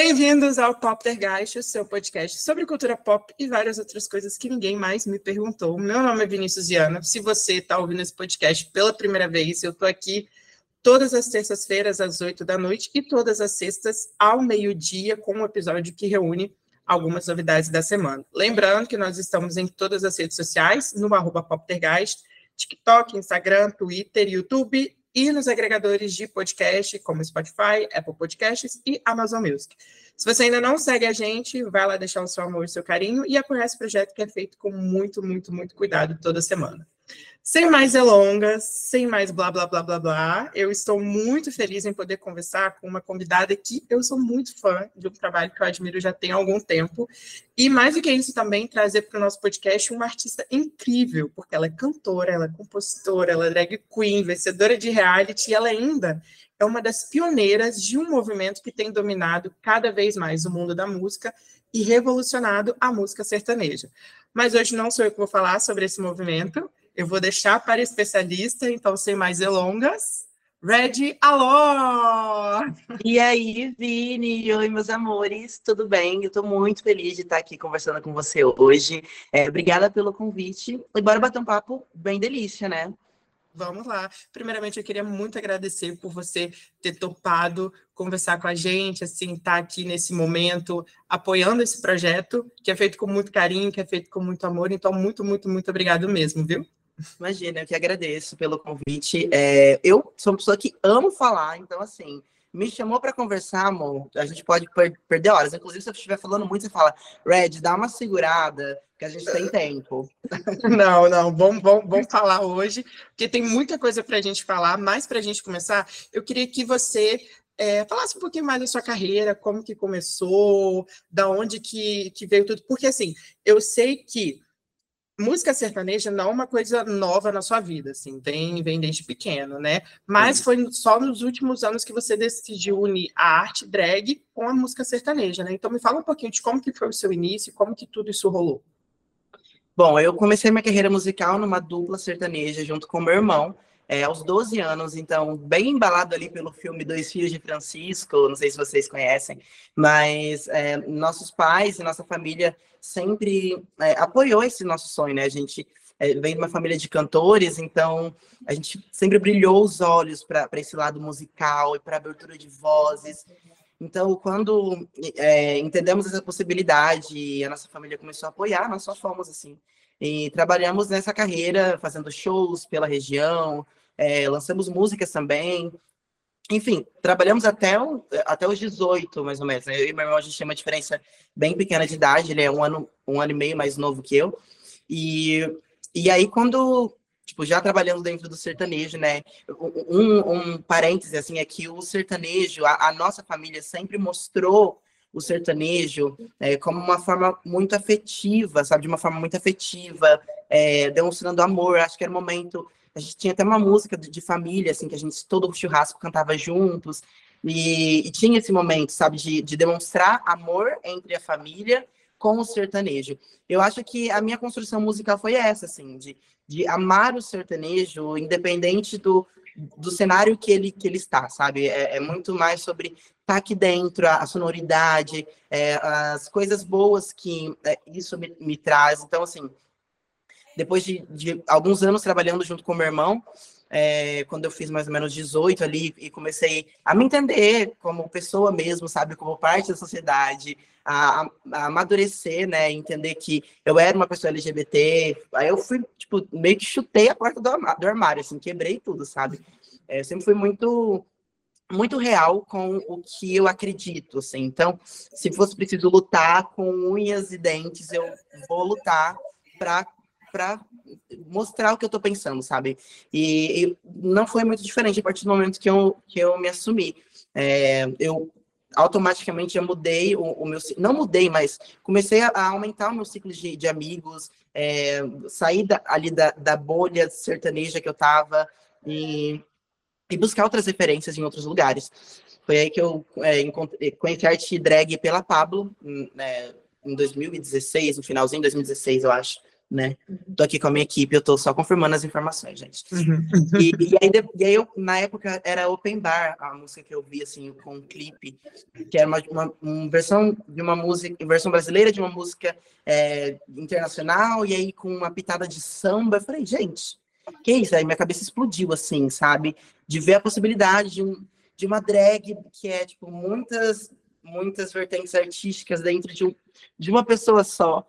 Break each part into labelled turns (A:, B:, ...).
A: Bem-vindos ao Poptergeist, o seu podcast sobre cultura pop e várias outras coisas que ninguém mais me perguntou. Meu nome é Vinícius Viana. Se você está ouvindo esse podcast pela primeira vez, eu estou aqui todas as terças-feiras às oito da noite e todas as sextas ao meio-dia com um episódio que reúne algumas novidades da semana. Lembrando que nós estamos em todas as redes sociais, no arroba Poptergeist, TikTok, Instagram, Twitter, YouTube e nos agregadores de podcast, como Spotify, Apple Podcasts e Amazon Music. Se você ainda não segue a gente, vai lá deixar o seu amor e o seu carinho e apoiar esse projeto que é feito com muito, muito, muito cuidado toda semana. Sem mais delongas, sem mais blá blá blá blá blá, eu estou muito feliz em poder conversar com uma convidada que eu sou muito fã de um trabalho que eu admiro já tem algum tempo. E mais do que isso, também trazer para o nosso podcast uma artista incrível, porque ela é cantora, ela é compositora, ela é drag queen, vencedora de reality, e ela ainda é uma das pioneiras de um movimento que tem dominado cada vez mais o mundo da música e revolucionado a música sertaneja. Mas hoje não sou eu que vou falar sobre esse movimento. Eu vou deixar para especialista, então, sem mais delongas, Red Alô!
B: E aí, Vini? Oi, meus amores, tudo bem? Eu estou muito feliz de estar aqui conversando com você hoje. É, obrigada pelo convite. E bora bater um papo bem delícia, né?
A: Vamos lá. Primeiramente, eu queria muito agradecer por você ter topado conversar com a gente, assim, estar tá aqui nesse momento, apoiando esse projeto, que é feito com muito carinho, que é feito com muito amor. Então, muito, muito, muito obrigado mesmo, viu?
B: Imagina, eu que agradeço pelo convite. É, eu sou uma pessoa que amo falar, então, assim, me chamou para conversar, amor, a gente pode per perder horas. Inclusive, se eu estiver falando muito, você fala, Red, dá uma segurada, que a gente tem tempo.
A: Não, não, vamos, vamos, vamos falar hoje, porque tem muita coisa para a gente falar, mas para a gente começar, eu queria que você é, falasse um pouquinho mais da sua carreira, como que começou, da onde que, que veio tudo, porque assim, eu sei que música sertaneja não é uma coisa nova na sua vida, assim, vem, vem desde pequeno, né? Mas foi só nos últimos anos que você decidiu unir a arte drag com a música sertaneja, né? Então me fala um pouquinho de como que foi o seu início, como que tudo isso rolou.
B: Bom, eu comecei minha carreira musical numa dupla sertaneja junto com meu irmão, é, aos 12 anos, então, bem embalado ali pelo filme Dois Filhos de Francisco, não sei se vocês conhecem, mas é, nossos pais e nossa família sempre é, apoiou esse nosso sonho, né? A gente é, vem de uma família de cantores, então a gente sempre brilhou os olhos para esse lado musical e para abertura de vozes. Então, quando é, entendemos essa possibilidade, a nossa família começou a apoiar, nós só fomos assim. E trabalhamos nessa carreira, fazendo shows pela região, é, lançamos músicas também. Enfim, trabalhamos até, o, até os 18, mais ou menos. Né? Eu e meu irmão, a gente tem uma diferença bem pequena de idade, ele é um ano, um ano e meio mais novo que eu. E, e aí, quando, tipo, já trabalhando dentro do sertanejo, né? Um, um parêntese, assim, é que o sertanejo, a, a nossa família sempre mostrou o sertanejo é, como uma forma muito afetiva, sabe? De uma forma muito afetiva, é, demonstrando amor. Acho que era um momento a gente tinha até uma música de família, assim, que a gente, todo churrasco cantava juntos. E, e tinha esse momento, sabe, de, de demonstrar amor entre a família com o sertanejo. Eu acho que a minha construção musical foi essa, assim, de, de amar o sertanejo, independente do, do cenário que ele, que ele está, sabe? É, é muito mais sobre estar tá aqui dentro, a, a sonoridade, é, as coisas boas que é, isso me, me traz. Então, assim, depois de, de alguns anos trabalhando junto com meu irmão, é, quando eu fiz mais ou menos 18 ali e comecei a me entender como pessoa mesmo, sabe, como parte da sociedade, a, a amadurecer, né, entender que eu era uma pessoa LGBT, aí eu fui, tipo, meio que chutei a porta do, do armário assim, quebrei tudo, sabe, é, eu sempre fui muito muito real com o que eu acredito, assim, então, se fosse preciso lutar com unhas e dentes, eu vou lutar para para mostrar o que eu estou pensando, sabe? E, e, não foi muito diferente a partir do momento que eu, que eu me assumi. É, eu automaticamente eu mudei o, o, meu não mudei, mas comecei a, a aumentar o meu ciclo de, de amigos, é, sair da, ali da, da bolha sertaneja que eu estava e, e buscar outras referências em outros lugares. Foi aí que eu é, encontrei, conheci a arte drag pela Pablo, né, em 2016, no finalzinho de 2016, eu acho né? Tô aqui com a minha equipe, eu tô só confirmando as informações, gente. Uhum. E, e, aí, e aí eu, na época, era Open Bar, a música que eu vi, assim, com um clipe, que era uma, uma, uma versão de uma música, versão brasileira de uma música é, internacional, e aí com uma pitada de samba. Eu falei, gente, que isso? Aí minha cabeça explodiu, assim, sabe? De ver a possibilidade de, um, de uma drag que é, tipo, muitas, muitas vertentes artísticas dentro de, um, de uma pessoa só,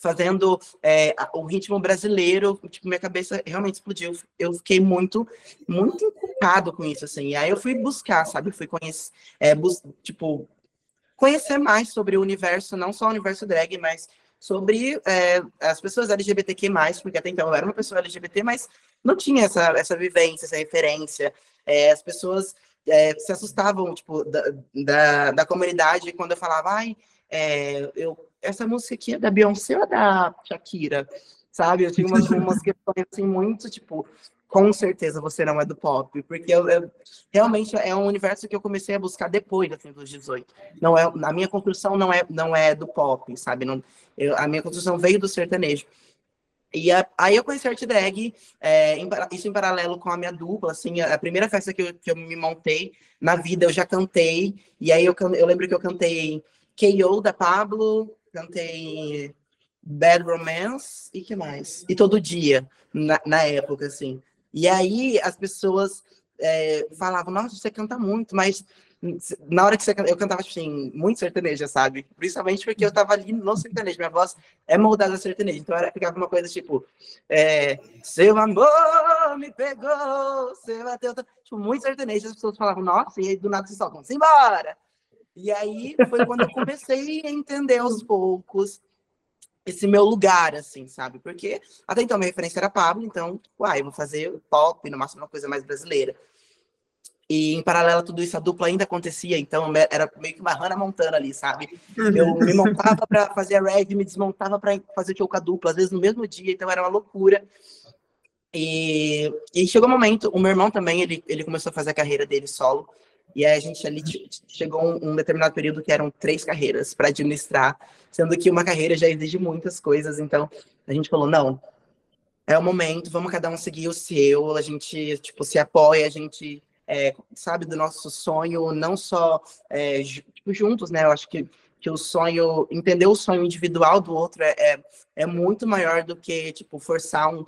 B: fazendo é, o ritmo brasileiro, tipo, minha cabeça realmente explodiu. Eu fiquei muito, muito inculcado com isso, assim. E aí eu fui buscar, sabe? Fui conhecer, é, bus tipo, conhecer mais sobre o universo, não só o universo drag, mas sobre é, as pessoas LGBTQ+, porque até então eu era uma pessoa LGBT, mas não tinha essa, essa vivência, essa referência. É, as pessoas é, se assustavam, tipo, da, da, da, comunidade quando eu falava, ai, é, eu essa música aqui é da Beyoncé ou da Shakira? Sabe? Eu tinha umas, umas questões assim muito, tipo, com certeza você não é do pop, porque eu, eu, realmente é um universo que eu comecei a buscar depois fim dos 18. Não é, a minha construção não é, não é do pop, sabe? Não, eu, a minha construção veio do sertanejo. E a, aí eu conheci arte drag, é, em, isso em paralelo com a minha dupla, assim, a, a primeira festa que eu, que eu me montei na vida eu já cantei, e aí eu, eu lembro que eu cantei KO da Pablo, cantei Bad Romance e que mais? E Todo Dia, na, na época, assim. E aí as pessoas é, falavam, nossa, você canta muito, mas na hora que você eu cantava assim, muito sertaneja, sabe? Principalmente porque eu tava ali no sertanejo, minha voz é moldada a sertanejo, então era ficava uma coisa tipo, é, seu amor me pegou, você bateu, tipo, muito sertanejo, as pessoas falavam, nossa, e aí do nada se soltam, simbora! E aí foi quando eu comecei a entender aos poucos esse meu lugar, assim, sabe? Porque até então minha referência era Pablo, então, uai, vou fazer pop, no máximo uma coisa mais brasileira. E em paralelo a tudo isso, a dupla ainda acontecia, então era meio que uma Hannah Montana ali, sabe? Eu me montava para fazer a reg, me desmontava para fazer show com a dupla, às vezes no mesmo dia, então era uma loucura. E, e chegou um momento, o meu irmão também, ele, ele começou a fazer a carreira dele solo, e aí a gente ali chegou um, um determinado período que eram três carreiras para administrar, sendo que uma carreira já exige muitas coisas. Então a gente falou, não, é o momento, vamos cada um seguir o seu, a gente tipo se apoia, a gente é, sabe do nosso sonho, não só é, tipo, juntos, né? Eu acho que que o sonho, entender o sonho individual do outro é, é, é muito maior do que, tipo, forçar um,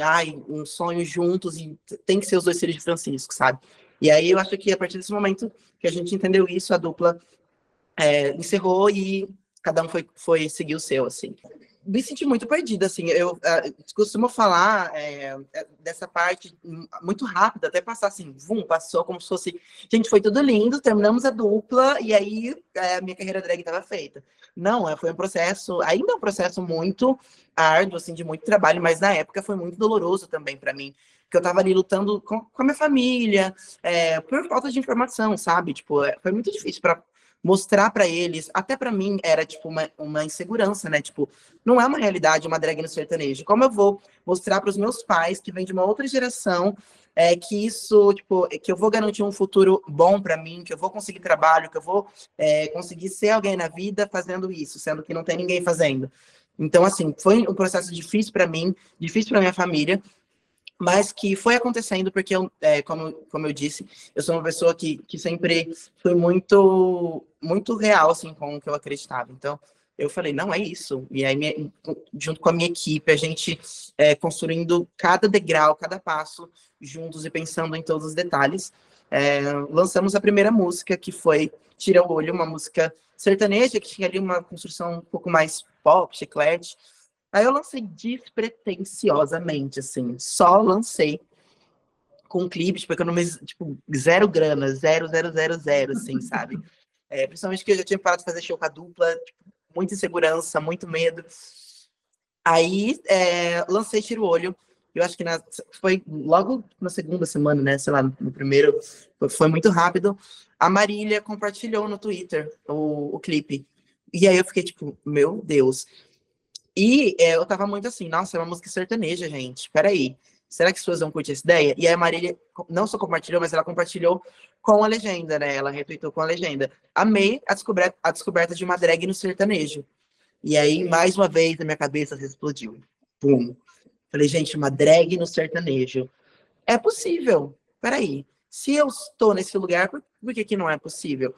B: ai, um sonho juntos e tem que ser os dois filhos de Francisco, sabe? E aí eu acho que a partir desse momento que a gente entendeu isso, a dupla é, encerrou e cada um foi, foi seguir o seu, assim. Me senti muito perdida, assim, eu uh, costumo falar é, dessa parte muito rápida, até passar assim, vum, passou como se fosse, gente, foi tudo lindo, terminamos a dupla e aí é, minha carreira drag estava feita. Não, é, foi um processo, ainda é um processo muito árduo, assim, de muito trabalho, mas na época foi muito doloroso também para mim, que eu estava ali lutando com, com a minha família, é, por falta de informação, sabe? Tipo, é, foi muito difícil para mostrar para eles, até para mim era tipo uma, uma insegurança, né? Tipo, não é uma realidade uma drag no sertanejo. Como eu vou mostrar para os meus pais que vêm de uma outra geração é que isso, tipo, que eu vou garantir um futuro bom para mim, que eu vou conseguir trabalho, que eu vou é, conseguir ser alguém na vida fazendo isso, sendo que não tem ninguém fazendo. Então, assim, foi um processo difícil para mim, difícil para minha família, mas que foi acontecendo porque, eu, é, como, como eu disse, eu sou uma pessoa que, que sempre foi muito, muito real, assim, com o que eu acreditava. Então, eu falei, não, é isso. E aí, minha, junto com a minha equipe, a gente é, construindo cada degrau, cada passo, juntos e pensando em todos os detalhes, é, lançamos a primeira música, que foi Tira o Olho, uma música sertaneja, que tinha ali uma construção um pouco mais pop, chiclete, Aí eu lancei despretensiosamente, assim, só lancei com clipes, porque eu não me, tipo, zero grana, zero, zero, zero, zero, assim, sabe? É, principalmente que eu já tinha parado de fazer show com a dupla, tipo, muita insegurança, muito medo. Aí é, lancei Tiro Olho, eu acho que na, foi logo na segunda semana, né? Sei lá, no primeiro, foi, foi muito rápido. A Marília compartilhou no Twitter o, o clipe. E aí eu fiquei tipo, meu Deus. E é, eu tava muito assim, nossa, é uma música sertaneja, gente. Peraí. Será que as pessoas vão curtir essa ideia? E aí a Marília não só compartilhou, mas ela compartilhou com a legenda, né? Ela retweetou com a legenda. Amei a descoberta, a descoberta de uma drag no sertanejo. E aí, mais uma vez, a minha cabeça explodiu. Pum. Falei, gente, uma drag no sertanejo. É possível. Peraí. Se eu estou nesse lugar, por, por que, que não é possível?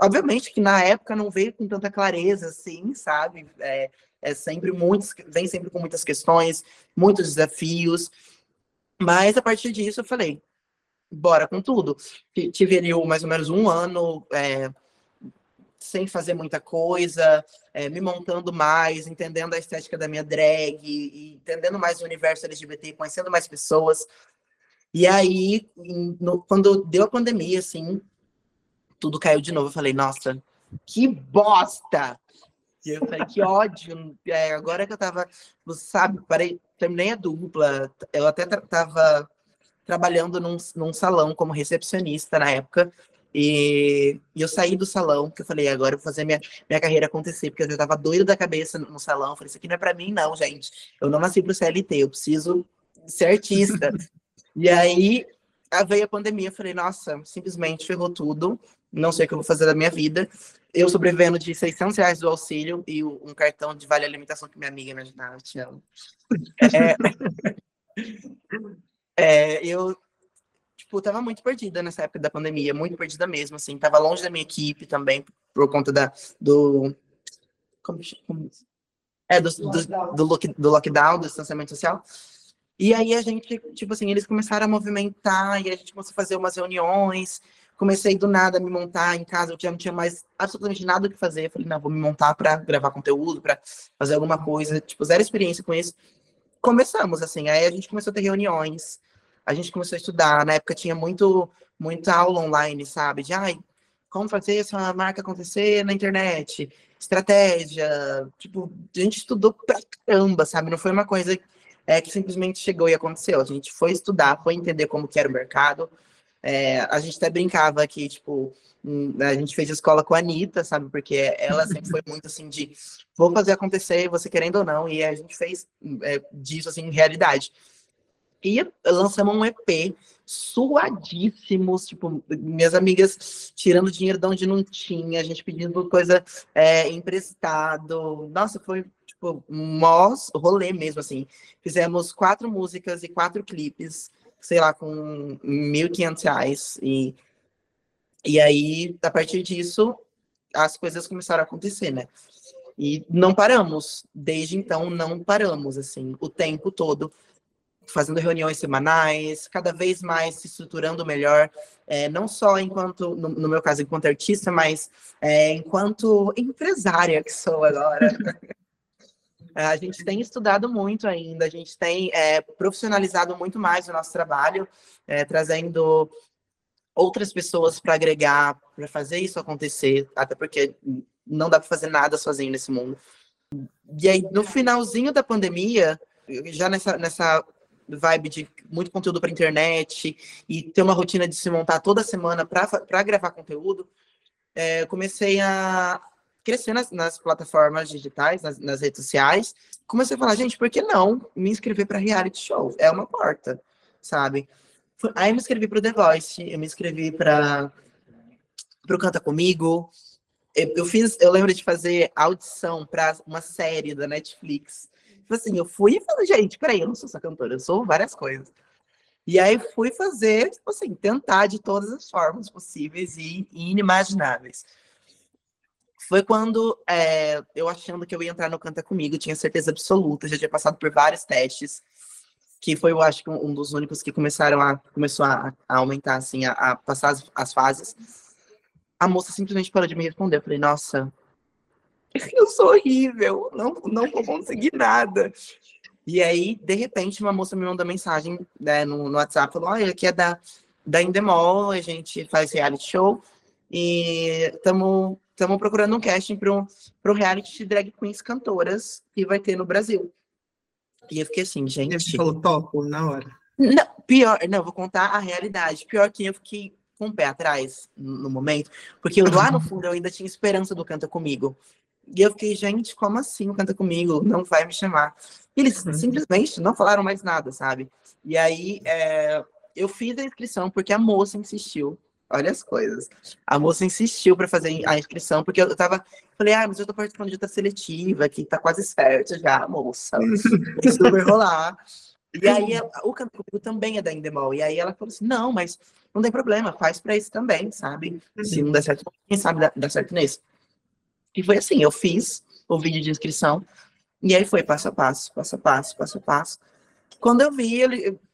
B: Obviamente que na época não veio com tanta clareza, assim, sabe? É, é sempre muitos, vem sempre com muitas questões, muitos desafios. Mas a partir disso eu falei, bora com tudo. Tive ali mais ou menos um ano é, sem fazer muita coisa, é, me montando mais, entendendo a estética da minha drag, e entendendo mais o universo LGBT, conhecendo mais pessoas. E aí, no, quando deu a pandemia, assim, tudo caiu de novo. Eu falei, nossa, que bosta! E eu falei, que ódio. É, agora que eu tava, sabe, parei, terminei a dupla. Eu até tava trabalhando num, num salão como recepcionista na época. E, e, eu saí do salão, que eu falei, agora eu vou fazer minha, minha carreira acontecer, porque eu já tava doido da cabeça no salão. Eu falei, isso aqui não é pra mim, não, gente. Eu não nasci pro CLT, eu preciso ser artista. e aí veio a pandemia, eu falei, nossa, simplesmente ferrou tudo, não sei o que eu vou fazer da minha vida. Eu sobrevivendo de 600 reais do auxílio e um cartão de vale alimentação que minha amiga me ajudava, te amo. É, é, eu tipo, tava muito perdida nessa época da pandemia, muito perdida mesmo, assim, tava longe da minha equipe também, por conta da, do, como, é, do, do, do, do lockdown, do distanciamento social, e aí a gente, tipo assim, eles começaram a movimentar, e a gente começou a fazer umas reuniões, comecei do nada a me montar em casa, eu já não tinha mais absolutamente nada o que fazer, falei, não, vou me montar para gravar conteúdo, para fazer alguma coisa, tipo, zero experiência com isso, começamos, assim, aí a gente começou a ter reuniões, a gente começou a estudar. Na época tinha muito, muita aula online, sabe? De ai, como fazer essa marca acontecer na internet, estratégia. Tipo, a gente estudou pra caramba, sabe? Não foi uma coisa é, que simplesmente chegou e aconteceu. A gente foi estudar, foi entender como que era o mercado. É, a gente até brincava que, tipo, hum, a gente fez escola com a Anitta, sabe? Porque ela sempre foi muito assim de vou fazer acontecer, você querendo ou não, e a gente fez é, disso assim realidade. E lançamos um EP suadíssimos, tipo, minhas amigas tirando dinheiro de onde não tinha, a gente pedindo coisa é, emprestado. Nossa, foi tipo um mó rolê mesmo, assim. Fizemos quatro músicas e quatro clipes, sei lá, com R$ 1.500 e e aí, a partir disso, as coisas começaram a acontecer, né? E não paramos. Desde então, não paramos, assim, o tempo todo fazendo reuniões semanais, cada vez mais se estruturando melhor, é, não só enquanto, no, no, meu caso, enquanto artista, mas é, enquanto empresária que sou agora. a gente tem estudado muito ainda, a gente tem é, profissionalizado muito mais o nosso trabalho, é, trazendo outras pessoas para agregar, para fazer isso acontecer, até porque não dá para fazer nada sozinho nesse mundo. E aí, no finalzinho da pandemia, já nessa, nessa vibe de muito conteúdo para internet e ter uma rotina de se montar toda semana para gravar conteúdo, é, comecei a crescer nas, nas plataformas digitais, nas, nas, redes sociais. Comecei a falar, gente, por que não me inscrever para reality show? É uma porta, sabe? Aí eu me inscrevi para o The Voice, eu me inscrevi para o Canta Comigo. Eu, eu fiz, eu lembro de fazer audição para uma série da Netflix Tipo assim, eu fui e falei, gente, peraí, eu não sou só cantora, eu sou várias coisas. E aí fui fazer, tipo assim, tentar de todas as formas possíveis e inimagináveis. Foi quando é, eu achando que eu ia entrar no Canta Comigo, tinha certeza absoluta, já tinha passado por vários testes, que foi, eu acho, um dos únicos que começaram a, começou a, a aumentar, assim, a, a passar as, as fases. A moça simplesmente parou de me responder. Eu falei, nossa, eu sou horrível, não, não vou conseguir nada. E aí, de repente, uma moça me mandou mensagem né, no, no WhatsApp, falou, olha, aqui é da, da Indemol, a gente faz reality show e estamos procurando um casting para um, um reality de drag queens cantoras que vai ter no Brasil. E eu fiquei assim, gente...
A: Você falou topo na hora.
B: Não, pior, não, vou contar a realidade. Pior que eu fiquei com o pé atrás no momento, porque eu, lá no fundo eu ainda tinha esperança do Canta Comigo. E eu fiquei, gente, como assim? Canta comigo, não vai me chamar. E eles uhum. simplesmente não falaram mais nada, sabe? E aí é, eu fiz a inscrição porque a moça insistiu. Olha as coisas. A moça insistiu para fazer a inscrição, porque eu tava. Falei, ah, mas eu tô participando de outra seletiva, que tá quase certo já, moça. Isso vai rolar. E aí o canto comigo também é da Endemol. E aí ela falou assim: não, mas não tem problema, faz para isso também, sabe? Se uhum. não der certo, quem sabe dá, dá certo nesse. E foi assim, eu fiz o vídeo de inscrição, e aí foi passo a passo, passo a passo, passo a passo. Quando eu vi, eu,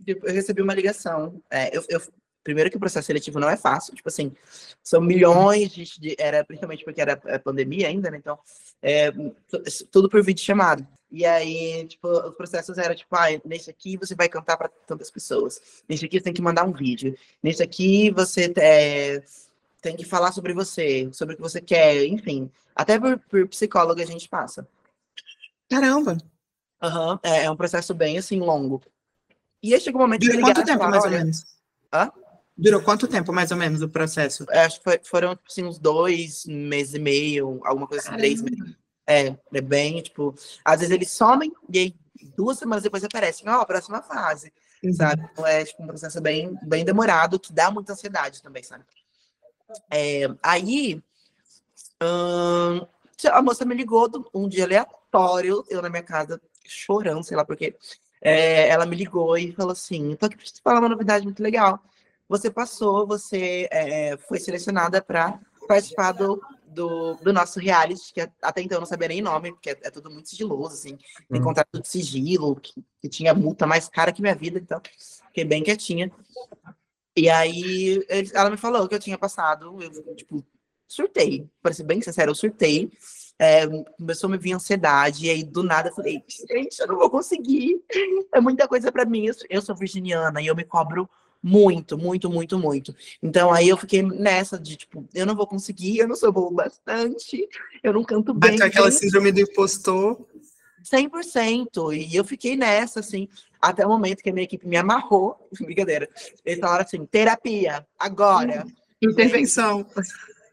B: eu recebi uma ligação. É, eu, eu, primeiro que o processo seletivo não é fácil, tipo assim, são milhões de, de era principalmente porque era pandemia ainda, né? Então, é, tudo por vídeo chamado. E aí, tipo, os processos eram tipo, ah, nesse aqui você vai cantar para tantas pessoas. Nesse aqui você tem que mandar um vídeo. Nesse aqui você é, tem que falar sobre você, sobre o que você quer, enfim. Até por, por psicólogo a gente passa.
A: Caramba!
B: Uhum, é, é, um processo bem, assim, longo. E aí chegou um momento
A: Durou quanto tempo, mais ou menos? Hã? Durou quanto tempo, mais ou menos, o processo?
B: Acho que foi, foram, tipo assim, uns dois meses e meio, alguma coisa assim, Caramba. três meses. É, é bem, tipo, às vezes eles somem e aí duas semanas depois aparecem, ó, oh, próxima fase, uhum. sabe? Então é, tipo, um processo bem, bem demorado, que dá muita ansiedade também, sabe? É, aí, hum, a moça me ligou um dia aleatório, eu na minha casa chorando, sei lá porque. É, ela me ligou e falou assim: tô aqui pra te falar uma novidade muito legal. Você passou, você é, foi selecionada para participar do, do, do, nosso reality, que até então eu não sabia nem nome, porque é, é tudo muito sigiloso, assim. Tem hum. contrato de sigilo, que, que, tinha multa mais cara que minha vida, então fiquei bem quietinha. E aí ele, ela me falou que eu tinha passado, eu, tipo, surtei. Para ser bem sincero, eu surtei. É, começou a me vir ansiedade, e aí do nada eu falei, gente, eu não vou conseguir. É muita coisa para mim. Eu, eu sou virginiana e eu me cobro muito, muito, muito, muito. Então aí eu fiquei nessa de tipo, eu não vou conseguir, eu não sou bom bastante, eu não canto bem.
A: Bateu aquela síndrome do impostor.
B: 100%. E eu fiquei nessa, assim, até o momento que a minha equipe me amarrou. Brincadeira. Eles falaram assim: terapia, agora.
A: Intervenção.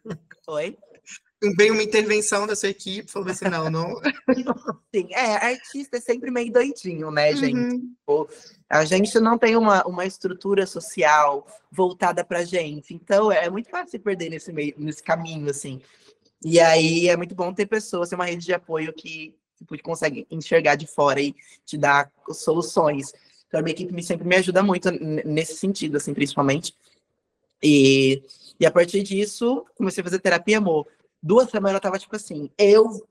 B: Oi?
A: Veio uma intervenção da sua equipe, falou assim: não, não.
B: Sim, é, artista é sempre meio doidinho, né, gente? Uhum. A gente não tem uma, uma estrutura social voltada pra gente. Então, é muito fácil se perder nesse, meio, nesse caminho, assim. E aí é muito bom ter pessoas, ter uma rede de apoio que, tipo, consegue enxergar de fora e te dar soluções. Então, a minha equipe sempre me ajuda muito nesse sentido, assim, principalmente. E, e a partir disso, comecei a fazer terapia, amor. Duas semanas eu tava tipo assim, eu,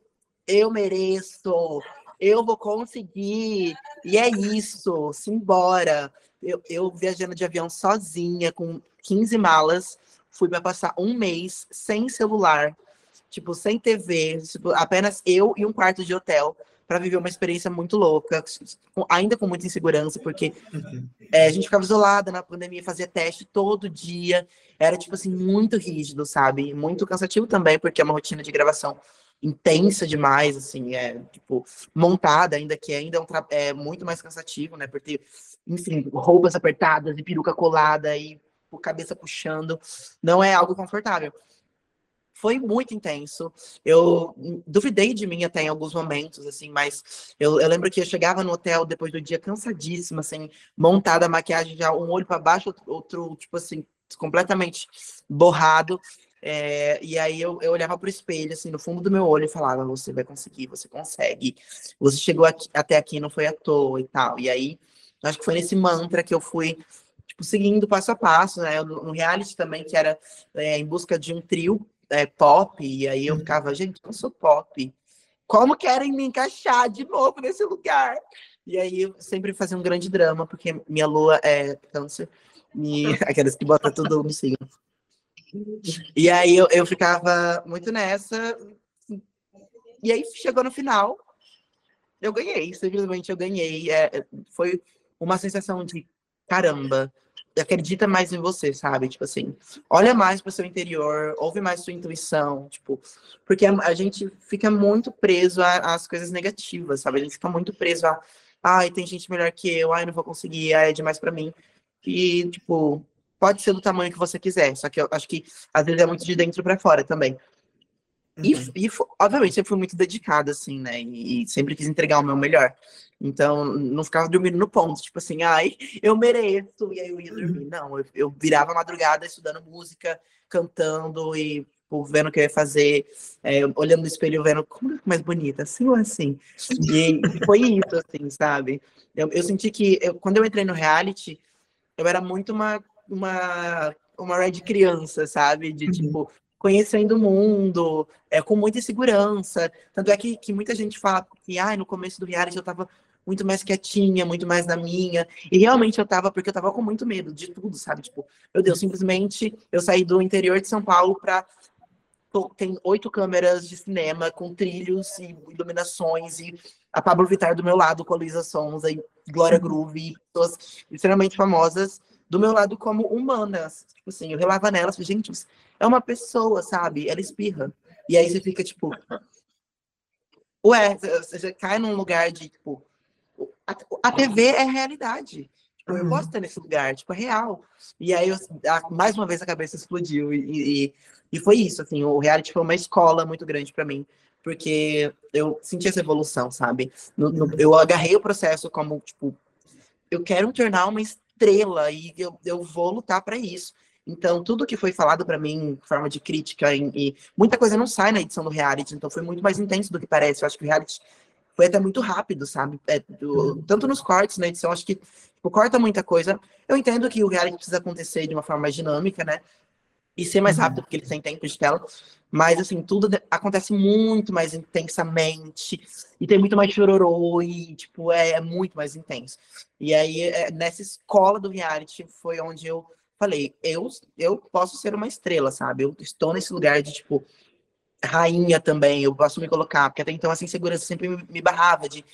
B: eu mereço, eu vou conseguir, e é isso, simbora. Eu, eu viajando de avião sozinha, com 15 malas, fui para passar um mês sem celular, tipo, sem TV, tipo, apenas eu e um quarto de hotel para viver uma experiência muito louca, ainda com muita insegurança, porque é, a gente ficava isolada na pandemia, fazia teste todo dia, era tipo assim, muito rígido, sabe? Muito cansativo também, porque é uma rotina de gravação intensa demais, assim, é tipo, montada, ainda que ainda é, um é muito mais cansativo, né? Porque, enfim, roupas apertadas e peruca colada e cabeça puxando, não é algo confortável foi muito intenso. Eu duvidei de mim até em alguns momentos, assim, mas eu, eu lembro que eu chegava no hotel depois do dia cansadíssima, assim, montada a maquiagem já um olho para baixo, outro, tipo assim, completamente borrado. É, e aí eu, eu olhava pro espelho, assim, no fundo do meu olho e falava, você vai conseguir, você consegue. Você chegou aqui, até aqui, não foi à toa e tal. E aí, acho que foi nesse mantra que eu fui, tipo, seguindo passo a passo, né? No reality também, que era é, em busca de um trio é, pop, e aí eu uhum. ficava, gente, eu sou pop. Como querem me encaixar de novo nesse lugar? E aí eu sempre fazia um grande drama, porque minha lua é câncer, e aquelas que botam tudo no signo. E aí eu, eu ficava muito nessa. E aí chegou no final, eu ganhei, simplesmente eu ganhei. É, foi uma sensação de caramba, acredita mais em você, sabe? Tipo assim, olha mais para seu interior, ouve mais sua intuição, tipo, porque a, a gente fica muito preso às coisas negativas, sabe? A gente fica muito preso a, ai, tem gente melhor que eu, ai, não vou conseguir, ai, é demais para mim. E, tipo, pode ser do tamanho que você quiser, só que eu acho que às vezes é muito de dentro para fora também. Uhum. E, e, obviamente, sempre fui muito dedicada, assim, né? E, sempre quis entregar o meu melhor. Então, não ficava dormindo no ponto, tipo assim, ai, eu mereço, e aí eu ia dormir. Uhum. Não, eu, eu virava madrugada estudando música, cantando e tipo, vendo o que eu ia fazer, é, olhando no espelho, vendo como é mais bonita, assim ou assim. E, e foi isso, assim, sabe? Eu, eu senti que, eu, quando eu entrei no reality, eu era muito uma, uma, uma red criança, sabe? De, uhum. tipo, conhecendo o mundo, é, com muita insegurança. Tanto é que, que muita gente fala que ah, no começo do reality eu tava muito mais quietinha, muito mais na minha. E realmente eu tava, porque eu tava com muito medo de tudo, sabe? Tipo, meu Deus, simplesmente eu saí do interior de São Paulo para tem oito câmeras de cinema com trilhos e iluminações e a Pablo Vittar do meu lado com a Luísa Sonza e Glória Groove, pessoas extremamente famosas do meu lado como humanas. Tipo assim, eu relava nelas, gente, é uma pessoa, sabe? Ela espirra. E aí você fica, tipo. Ué, você cai num lugar de, tipo. A, a TV é realidade. Tipo, eu posso estar nesse lugar, tipo, é real. E aí, eu, mais uma vez, a cabeça explodiu. E, e, e foi isso, assim, o reality foi uma escola muito grande para mim. Porque eu senti essa evolução, sabe? No, no, eu agarrei o processo como, tipo, eu quero tornar uma estrela e eu, eu vou lutar para isso. Então, tudo que foi falado para mim em forma de crítica e, e, muita coisa não sai na edição do reality, então foi muito mais intenso do que parece. Eu acho que o reality foi até muito rápido, sabe? É, do, tanto nos cortes na edição, acho que tipo, corta muita coisa. Eu entendo que o reality precisa acontecer de uma forma mais dinâmica, né? E ser mais rápido, porque eles têm tempo de tela. Mas, assim, tudo acontece muito mais intensamente. E tem muito mais chororô. E, tipo, é, é muito mais intenso. E aí, é, nessa escola do reality, foi onde eu falei, eu, eu posso ser uma estrela, sabe? Eu estou nesse lugar de, tipo, rainha também, eu posso me colocar, porque até então essa insegurança sempre me, me barrava de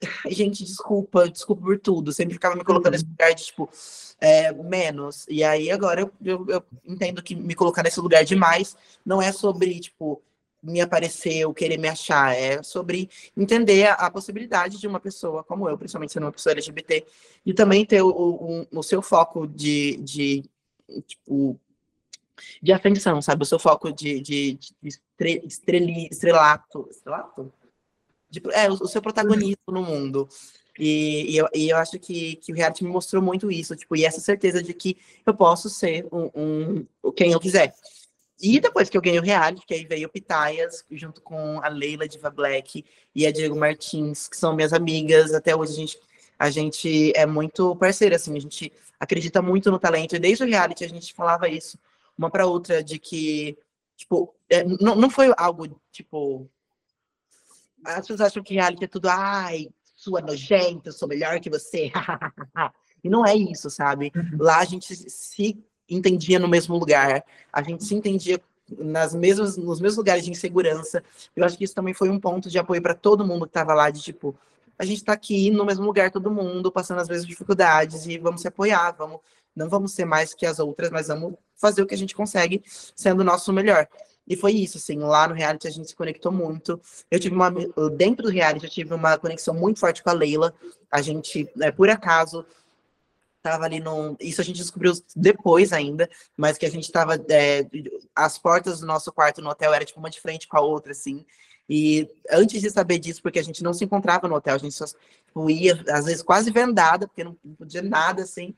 B: gente, desculpa, desculpa por tudo, sempre ficava me colocando nesse uhum. lugar de, tipo, é, menos. E aí agora eu, eu, eu, entendo que me colocar nesse lugar demais não é sobre, tipo, me aparecer ou querer me achar, é sobre entender a, a, possibilidade de uma pessoa como eu, principalmente sendo uma pessoa LGBT, e também ter o, o, o seu foco de, de, tipo, de atenção, sabe? O seu foco de, de, de estrelato, estrelato? De, é, o, seu protagonismo no mundo. E, e, eu, e eu acho que, que o reality me mostrou muito isso, tipo, e essa certeza de que eu posso ser um, um quem eu quiser. E depois que eu ganhei o reality, que aí veio o Pitaias, junto com a Leila Diva Black e a Diego Martins, que são minhas amigas. Até hoje a gente, a gente é muito parceira, assim, a gente acredita muito no talento. E desde o reality a gente falava isso, uma para outra, de que, tipo, é, não, não foi algo, tipo... As pessoas acham que reality é tudo, ai, sua nojenta, eu sou melhor que você. e não é isso, sabe? Uhum. Lá a gente se entendia no mesmo lugar, a gente se entendia nas mesmas, nos mesmos lugares de insegurança. Eu acho que isso também foi um ponto de apoio para todo mundo que estava lá, de tipo, a gente está aqui no mesmo lugar, todo mundo, passando as mesmas dificuldades, e vamos se apoiar, vamos, não vamos ser mais que as outras, mas vamos fazer o que a gente consegue, sendo o nosso melhor. E foi isso, assim, lá no reality a gente se conectou muito. Eu tive uma, dentro do reality, eu tive uma conexão muito forte com a Leila. A gente, é, por acaso, estava ali no. Isso a gente descobriu depois ainda, mas que a gente estava. É, as portas do nosso quarto no hotel era tipo uma de frente com a outra, assim. E antes de saber disso, porque a gente não se encontrava no hotel, a gente só tipo, ia, às vezes, quase vendada, porque não podia nada, assim.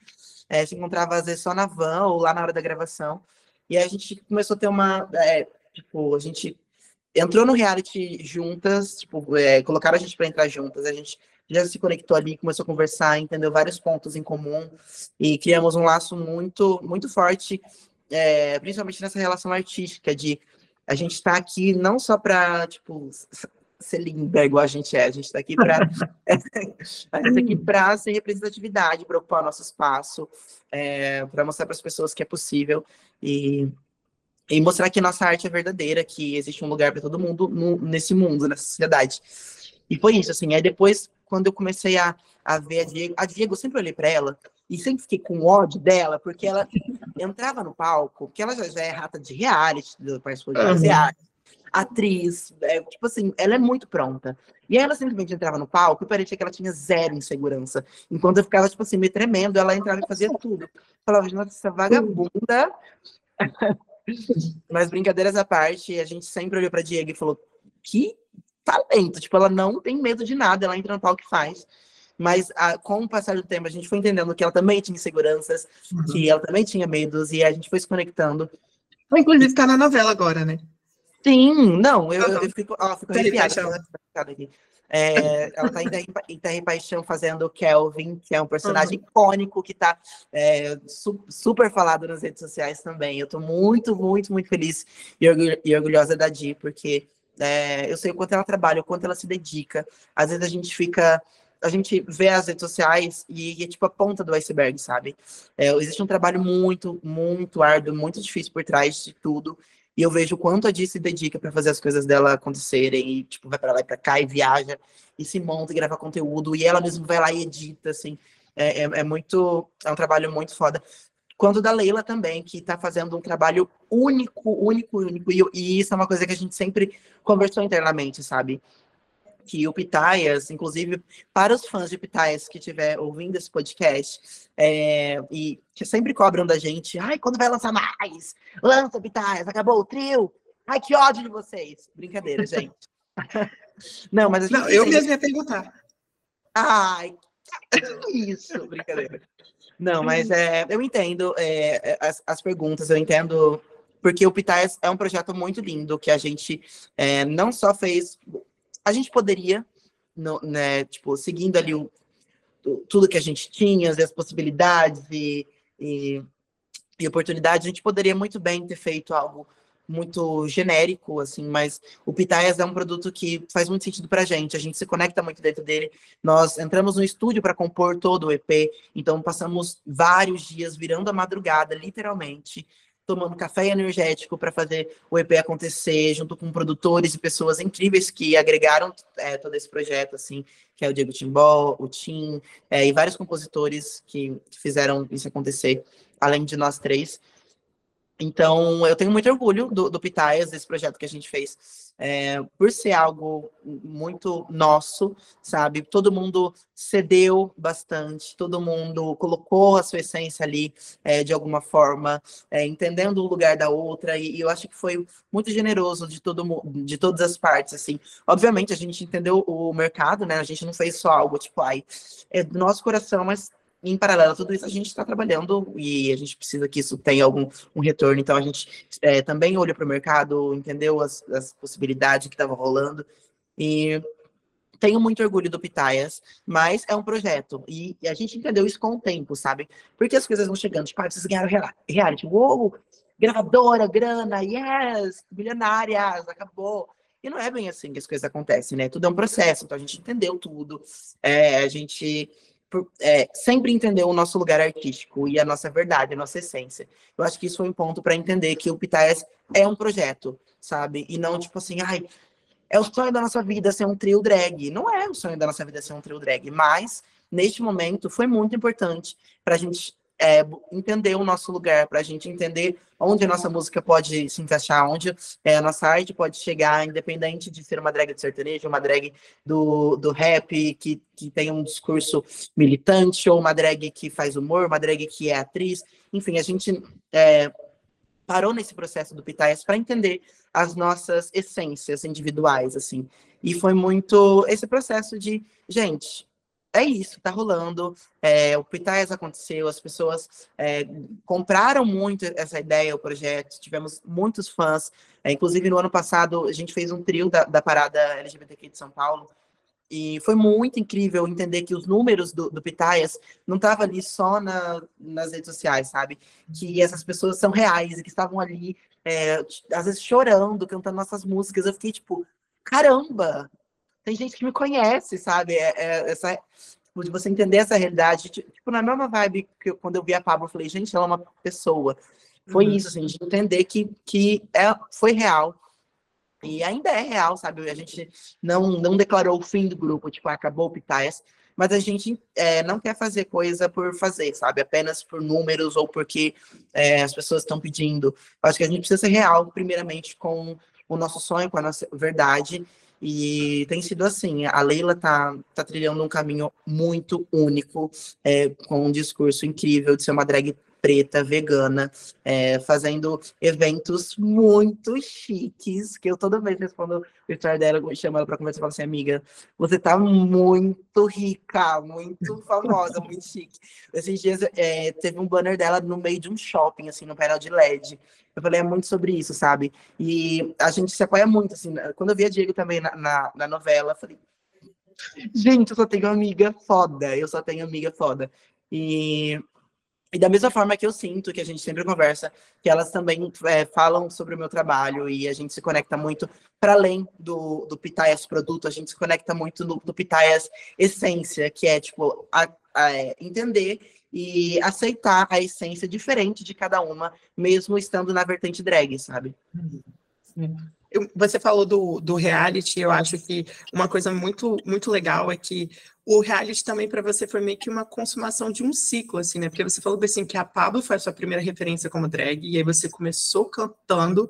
B: É, se encontrava, às vezes, só na van ou lá na hora da gravação. E a gente começou a ter uma. É, tipo, a gente entrou no reality juntas, tipo, é, colocaram a gente para entrar juntas, a gente já se conectou ali, começou a conversar, entendeu? Vários pontos em comum e criamos um laço muito, muito forte, é, principalmente nessa relação artística de a gente está aqui não só para tipo ser linda igual a gente é, a gente está aqui para a gente tá aqui para ser representatividade, para ocupar nosso espaço, é, para mostrar para as pessoas que é possível e e mostrar que nossa arte é verdadeira, que existe um lugar para todo mundo no, nesse mundo, nessa sociedade. E foi isso, assim. Aí depois quando eu comecei a, a ver a Diego, a Diego, eu sempre olhei para ela e sempre fiquei com ódio dela, porque ela entrava no palco, porque ela já, já é rata de reality, participou de uhum. reality, atriz, é, tipo assim, ela é muito pronta. E aí ela simplesmente entrava no palco e parecia que ela tinha zero insegurança. Enquanto eu ficava, tipo assim, me tremendo, ela entrava e fazia tudo. Eu falava, nossa, essa vagabunda Mas brincadeiras à parte, a gente sempre olhou pra Diego e falou: que talento. Tipo, ela não tem medo de nada, ela entra no palco e faz. Mas a, com o passar do tempo, a gente foi entendendo que ela também tinha inseguranças, uhum. que ela também tinha medos, e a gente foi se conectando.
A: Inclusive, tá na novela agora, né?
B: Sim, não, eu, eu fico, ó, fico arrepiada. É, ela tá em Terra e Paixão fazendo o Kelvin, que é um personagem uhum. icônico que tá é, su super falado nas redes sociais também. Eu tô muito, muito, muito feliz e, orgulhosa da Di, porque é, eu sei o quanto ela trabalha, o quanto ela se dedica. Às vezes a gente fica. A gente vê as redes sociais e, é tipo a ponta do iceberg, sabe? É, existe um trabalho muito, muito árduo, muito difícil por trás de tudo. E eu vejo o quanto a Di se dedica para fazer as coisas dela acontecerem, e, tipo, vai para lá e para cá, e viaja, e se monta, e grava conteúdo, e ela mesma vai lá e edita, assim. É, é, é muito. É um trabalho muito foda. Quanto da Leila também, que está fazendo um trabalho único, único, único. E, e isso é uma coisa que a gente sempre conversou internamente, sabe? Que o Pitaias, inclusive para os fãs de Pitaias que estiver ouvindo esse podcast, é, e que sempre cobram da gente, ai, quando vai lançar mais? Lança, Pitaias, acabou o trio? Ai, que ódio de vocês. Brincadeira, gente.
A: Não, mas a gente Não, eu mesmo ia perguntar.
B: Ai, isso, brincadeira. Não, mas é, eu entendo é, as, as perguntas, eu entendo porque o Pitaias é um projeto muito lindo que a gente é, não só fez a gente poderia, no, né, tipo, seguindo ali o, tudo que a gente tinha, as possibilidades e, e, e oportunidades, a gente poderia muito bem ter feito algo muito genérico, assim, mas o Pitaias é um produto que faz muito sentido pra gente, a gente se conecta muito dentro dele. Nós entramos no estúdio para compor todo o EP, então passamos vários dias virando a madrugada, literalmente, tomando café energético para fazer o EP acontecer, junto com produtores e pessoas incríveis que agregaram é, todo esse projeto, assim, que é o Diego Timbó, o Tim, é, e vários compositores que, que fizeram isso acontecer, além de nós três. Então, eu tenho muito orgulho do, do Pitaias, desse projeto que a gente fez, é, por ser algo muito nosso, sabe? Todo mundo cedeu bastante, todo mundo colocou a sua essência ali, é, de alguma forma, é, entendendo o lugar da outra, e, e, eu acho que foi muito generoso de, todo, de todas as partes, assim. Obviamente, a gente entendeu o mercado, né? A gente não fez só algo, tipo, ai, é do nosso coração, mas em paralelo a tudo isso, a gente está trabalhando e a gente precisa que isso tenha algum um retorno. Então, a gente é, também olhou para o mercado, entendeu as, as possibilidades que estavam rolando. E tenho muito orgulho do Pitaias, mas é um projeto. E, e, a gente entendeu isso com o tempo, sabe? Porque as coisas vão chegando. Tipo, ah, vocês ganharam reality. Uou, gravadora, grana, yes, milionárias, acabou. E não é bem assim que as coisas acontecem, né? Tudo é um processo. Então, a gente entendeu tudo. É, a gente é, sempre entender o nosso lugar artístico e a nossa verdade, a nossa essência. Eu acho que isso foi um ponto para entender que o Pitaias é um projeto, sabe? E não tipo assim, ai, é o sonho da nossa vida ser um trio drag. Não é o sonho da nossa vida ser um trio drag, mas neste momento foi muito importante para a gente é, entender o nosso lugar, para a gente entender onde a nossa música pode se encaixar, onde é, a nossa arte pode chegar, independente de ser uma drag de sertanejo, uma drag do, do rap, que, que tem um discurso militante, ou uma drag que faz humor, uma drag que é atriz. Enfim, a gente é, parou nesse processo do Pitaias para entender as nossas essências individuais, assim. E foi muito esse processo de, gente, é isso, tá rolando. É, o Pitaias aconteceu, as pessoas é, compraram muito essa ideia, o projeto, tivemos muitos fãs. É, inclusive, no ano passado, a gente fez um trio da, da parada LGBTQ de São Paulo. E foi muito incrível entender que os números do, do Pitaias não estavam ali só na, nas redes sociais, sabe? Que essas pessoas são reais e que estavam ali, é, às vezes chorando, cantando nossas músicas. Eu fiquei tipo, caramba, tem gente que me conhece, sabe? É, é, essa, de você entender essa realidade. Tipo, na mesma vibe que eu, quando eu vi a Pablo, eu falei, gente, ela é uma pessoa. Foi uhum. isso, de entender que, que é, foi real. E ainda é real, sabe? A gente não, não declarou o fim do grupo, tipo, acabou o Pitaias, mas a gente é, não quer fazer coisa por fazer, sabe? Apenas por números ou porque é, as pessoas estão pedindo. Acho que a gente precisa ser real, primeiramente, com o nosso sonho, com a nossa verdade, e tem sido assim, a Leila tá, tá trilhando um caminho muito único, é, com um discurso incrível de ser uma drag preta, vegana, é, fazendo eventos muito chiques, que eu toda vez respondo o story dela, chamo ela para conversar e falo assim, amiga, você tá muito rica, muito famosa, muito chique. Esses dias é, teve um banner dela no meio de um shopping, assim, no painel de LED. Eu falei, é muito sobre isso, sabe? E a gente se apoia muito, assim. Quando eu vi a Diego também na, na, na novela, falei, gente, eu só tenho amiga foda, eu só tenho amiga foda. E e da mesma forma que eu sinto, que a gente sempre conversa, que elas também é, falam sobre o meu trabalho e a gente se conecta muito para além do, do Pitaias produto, a gente se conecta muito no, do Pitaias essência, que é, tipo, a, a, é, entender e aceitar a essência diferente de cada uma, mesmo estando na vertente drag, sabe?
A: Sim. Eu, você falou do, do reality, eu acho que uma coisa muito, muito legal é que o reality também para você foi meio que uma consumação de um ciclo, assim, né? Porque você falou assim que a Pablo foi a sua primeira referência como drag, e aí você começou cantando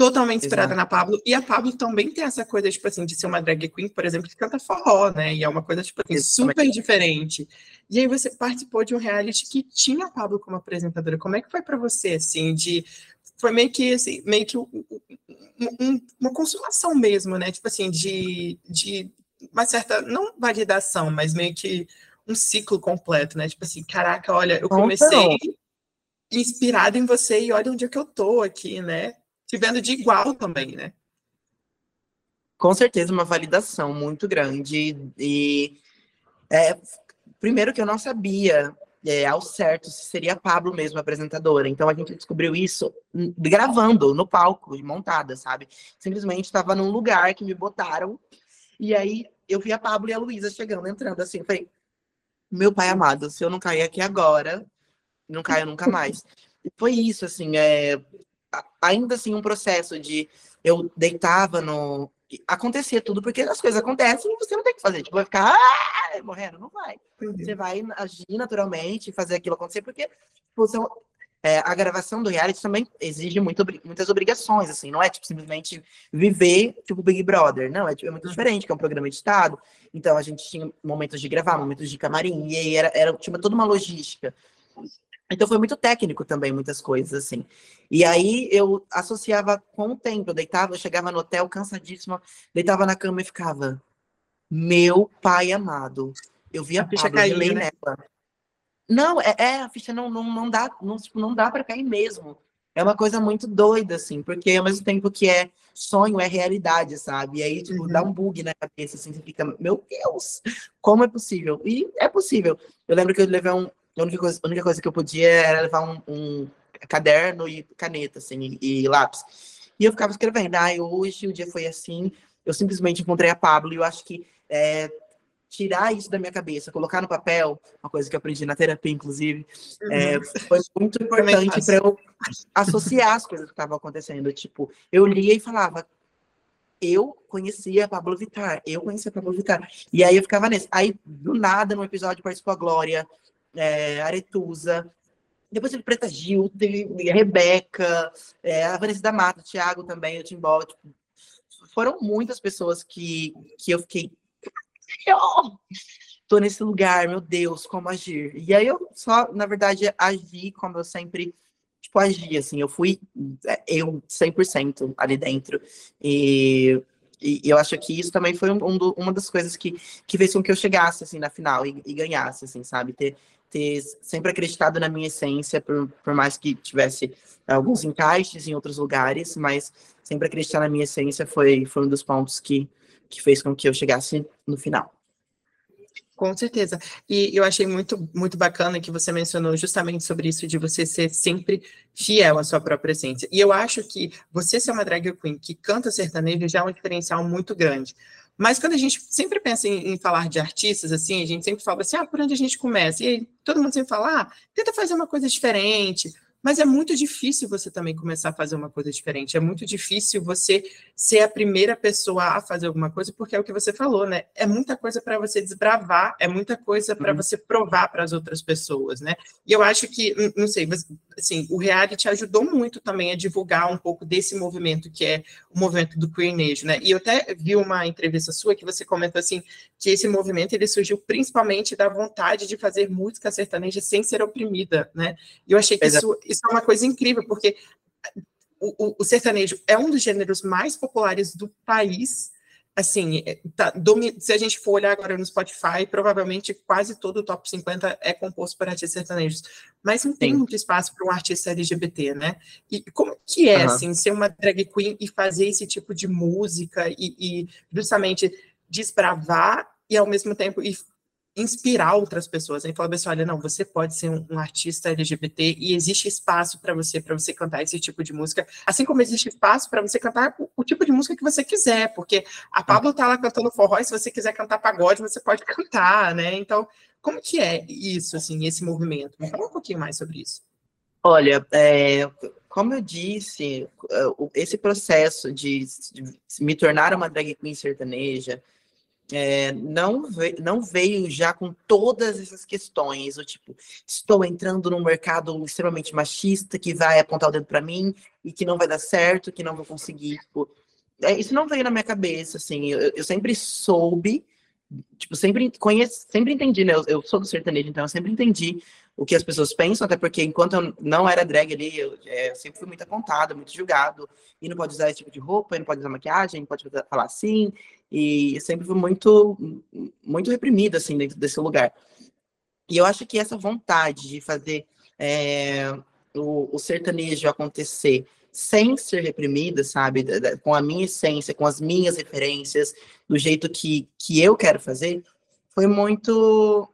A: totalmente inspirada na Pablo, e a Pablo também tem essa coisa, tipo assim, de ser uma drag queen, por exemplo, que canta forró, né? E é uma coisa, tipo assim, super diferente. E aí você participou de um reality que tinha a Pablo como apresentadora. Como é que foi para você, assim, de foi meio que assim, meio que um, um, uma consumação mesmo, né? Tipo assim, de, de uma certa, não validação, mas meio que um ciclo completo, né? Tipo assim, caraca, olha, eu comecei inspirado em você e olha onde é que eu tô aqui, né? Te vendo de igual também, né?
B: Com certeza, uma validação muito grande. E é, primeiro que eu não sabia é, ao certo se seria a Pablo mesmo a apresentadora. Então a gente descobriu isso gravando no palco, montada, sabe? Simplesmente estava num lugar que me botaram. E aí eu vi a Pablo e a Luísa chegando, entrando assim. Falei, meu pai amado, se eu não cair aqui agora, não caio nunca mais. E foi isso, assim, é, ainda assim um processo de eu deitava no, acontecia tudo, porque as coisas acontecem e você não tem que fazer. Tipo, vai ficar ah, morrendo, não vai. Uhum. Você vai agir naturalmente, fazer aquilo acontecer, porque tipo, são, é, a gravação do reality também exige muito, muitas obrigações, assim, não é tipo simplesmente viver tipo Big Brother, não, é, tipo, é muito diferente, que é um programa editado, então a gente tinha momentos de gravar, momentos de camarim, e aí era, era tinha toda uma logística. Então foi muito técnico também, muitas coisas, assim. E aí eu associava com o tempo. Eu deitava, eu chegava no hotel cansadíssima, deitava na cama e ficava. Meu pai amado. Eu via a ficha cair, né? nela. Não, é, é, a ficha não, não, não dá, não, tipo, não dá para cair mesmo. É uma coisa muito doida, assim, porque ao mesmo tempo que é sonho, é realidade, sabe? E aí, tipo, uhum. dá um bug na cabeça, assim, você fica, meu Deus, como é possível? E é possível. Eu lembro que eu levei um, a única coisa, a única coisa que eu podia era levar um, um caderno e caneta, assim, e, e, lápis. E eu ficava escrevendo. Ah, hoje o dia foi assim. Eu simplesmente encontrei a Pablo e eu acho que é, tirar isso da minha cabeça, colocar no papel, uma coisa que eu aprendi na terapia, inclusive, é, uhum. foi muito importante para eu associar as coisas que estavam acontecendo. Tipo, eu lia e falava, eu conhecia a Pablo Vittar, eu conhecia a Pablo Vittar. E aí eu ficava nesse. Aí, do nada, no episódio participou a Glória, é, Aretusa, depois teve Preta Gil, teve Rebeca, é, a Vanessa da Mata, o Thiago também, o Timbó. Tipo, foram muitas pessoas que, que eu fiquei. Tô nesse lugar, meu Deus, como agir? E aí eu só, na verdade, agi como eu sempre tipo, agi, assim, eu fui é, eu 100% ali dentro. E, e, eu acho que isso também foi um, um do, uma das coisas que, que fez com que eu chegasse, assim, na final e, e ganhasse, assim, sabe? Ter, ter sempre acreditado na minha essência, por, por mais que tivesse alguns encaixes em outros lugares, mas sempre acreditar na minha essência foi, foi um dos pontos que, que fez com que eu chegasse no final.
A: Com certeza. E eu achei muito, muito bacana que você mencionou justamente sobre isso de você ser sempre fiel à sua própria essência. E eu acho que você ser uma drag queen que canta sertanejo já é um diferencial muito grande. Mas quando a gente sempre pensa em, em, falar de artistas, assim, a gente sempre fala assim, ah, por onde a gente começa? E aí, todo mundo sempre fala, ah, tenta fazer uma coisa diferente. Mas é muito difícil você também começar a fazer uma coisa diferente. É muito difícil você ser a primeira pessoa a fazer alguma coisa, porque é o que você falou, né? É muita coisa para você desbravar, é muita coisa para uhum. você provar para as outras pessoas, né? E eu acho que, não sei, assim, o reality ajudou muito também a divulgar um pouco desse movimento que é o movimento do queernejo, né? E eu até vi uma entrevista sua que você comentou assim que esse movimento ele surgiu principalmente da vontade de fazer música sertaneja sem ser oprimida, né? E eu achei que isso, isso é uma coisa incrível porque o, o, sertanejo é um dos gêneros mais populares do país, assim, é, tá, se a gente for olhar agora no Spotify, provavelmente quase todo o top 50 é composto por artistas sertanejos, mas não tem Sim. muito espaço para um artista LGBT, né? E como que é, uhum. assim, ser uma drag queen e fazer esse tipo de música e, e justamente desbravar e ao mesmo tempo e inspirar outras pessoas. Aí fala assim, olha, não, você pode ser um, um artista LGBT e existe espaço para você, para você cantar esse tipo de música, assim como existe espaço para você cantar o, o, tipo de música que você quiser, porque a Pablo tá lá cantando forró e se você quiser cantar pagode, você pode cantar, né? Então, como que é isso, assim, esse movimento? Me fala um pouquinho mais sobre isso.
B: Olha, é, como eu disse, esse processo de, de me tornar uma drag queen sertaneja, é, não, veio, não veio já com todas essas questões, o tipo, estou entrando num mercado extremamente machista que vai apontar o dedo para mim e que não vai dar certo, que não vou conseguir. Tipo, é, isso não veio na minha cabeça, assim, eu, eu sempre soube, tipo, sempre conheci, sempre entendi, né? Eu, eu, sou do sertanejo, então eu sempre entendi o que as pessoas pensam, até porque enquanto eu não era drag ali, eu, é, eu sempre fui muito apontado, muito julgado, e não pode usar esse tipo de roupa, não pode usar maquiagem, pode falar assim, e sempre fui muito, muito reprimida, assim, dentro desse lugar. E eu acho que essa vontade de fazer é, o, o, sertanejo acontecer sem ser reprimida, sabe? Com a minha essência, com as minhas referências, do jeito que, que eu quero fazer, foi muito.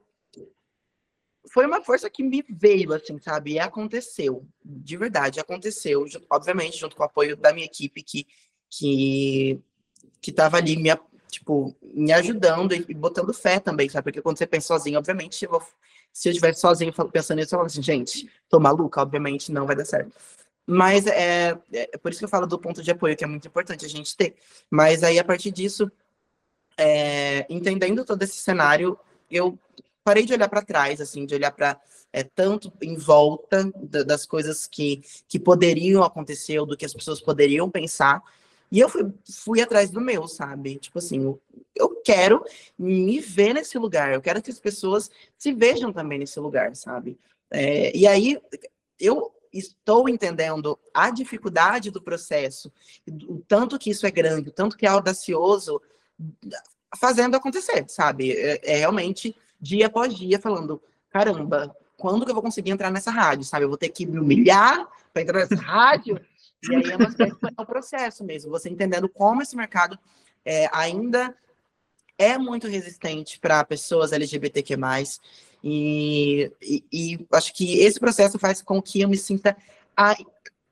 B: Foi uma força que me veio, assim, sabe? E aconteceu, de verdade, aconteceu, obviamente, junto com o apoio da minha equipe, que, que que tava ali me, tipo, me ajudando e botando fé também, sabe? Porque quando você pensa sozinho, obviamente, eu vou, se eu estivesse sozinho pensando nisso, eu falo assim, gente, tô maluca, obviamente não vai dar certo. Mas é, é, é por isso que eu falo do ponto de apoio, que é muito importante a gente ter. Mas aí, a partir disso, é, entendendo todo esse cenário, eu parei de olhar para trás, assim, de olhar para é, tanto em volta das coisas que, que poderiam acontecer ou do que as pessoas poderiam pensar, e eu fui, fui atrás do meu, sabe? Tipo assim, eu, eu quero me ver nesse lugar, eu quero que as pessoas se vejam também nesse lugar, sabe? É, e aí eu estou entendendo a dificuldade do processo, o tanto que isso é grande, o tanto que é audacioso, fazendo acontecer, sabe? É, é realmente dia após dia falando, caramba, quando que eu vou conseguir entrar nessa rádio, sabe? Eu vou ter que me humilhar para entrar nessa rádio. E aí é, uma, é um processo mesmo, você entendendo como esse mercado é, ainda é muito resistente para pessoas LGBTQ+, e, e, e, acho que esse processo faz com que eu me sinta a,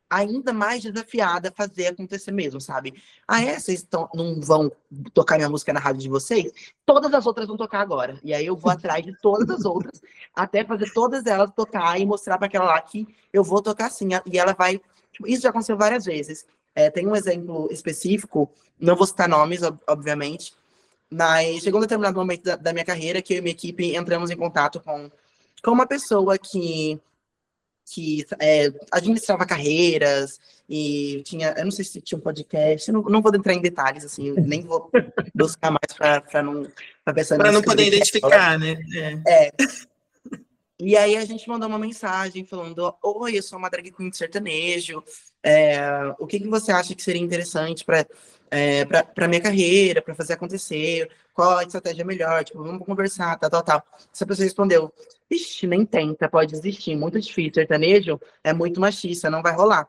B: ainda mais desafiada a fazer acontecer mesmo, sabe? Ah, é? Vocês tão, não vão tocar minha música na rádio de vocês? Todas as outras vão tocar agora. E aí eu vou atrás de todas as outras, até fazer todas elas tocar e mostrar para aquela lá que eu vou tocar sim. E ela vai isso já aconteceu várias vezes. É, tem um exemplo específico, não vou citar nomes, obviamente, mas chegou um determinado momento da, da, minha carreira que eu e minha equipe entramos em contato com, com uma pessoa que, que é, administrava carreiras e tinha, eu não sei se tinha um podcast, não, não vou entrar em detalhes, assim, nem vou buscar mais para não
A: para não poder identificar, né?
B: É. é. E aí a gente mandou uma mensagem falando: Oi, eu sou uma drag queen de sertanejo. É, o que, que você acha que seria interessante para é, para minha carreira, para fazer acontecer? Qual a estratégia melhor? Tipo, vamos conversar, tal, tal, tal. Essa pessoa respondeu: Ixi, nem tenta, pode desistir. Muito difícil. Sertanejo é muito machista, não vai rolar.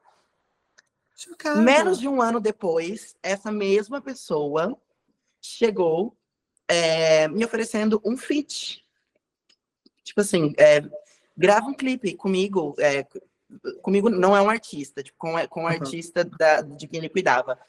B: Chocada. Menos de um ano depois, essa mesma pessoa chegou é, me oferecendo um fit tipo assim, é, grava um clipe comigo, é, comigo não é um artista, tipo, com, com um uhum. artista da, de quem ele cuidava.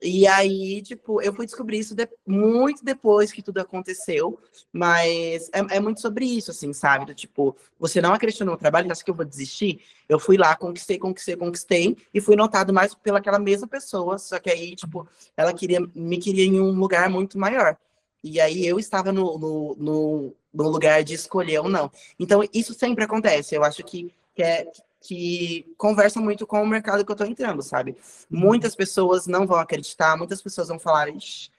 B: E aí, tipo, eu fui descobrir isso de, muito depois que tudo aconteceu, mas é, é, muito sobre isso, assim, sabe? Do, tipo, você não acreditou no meu trabalho, acha que eu vou desistir? Eu fui lá, conquistei, conquistei, conquistei, e fui notado mais pelaquela mesma pessoa, só que aí, tipo, ela queria, me queria em um lugar muito maior. E aí eu estava no, no, no, no lugar de escolher ou não. Então, isso sempre acontece. Eu acho que, que, é, que conversa muito com o mercado que eu tô entrando, sabe? Muitas pessoas não vão acreditar, muitas pessoas vão falar, isso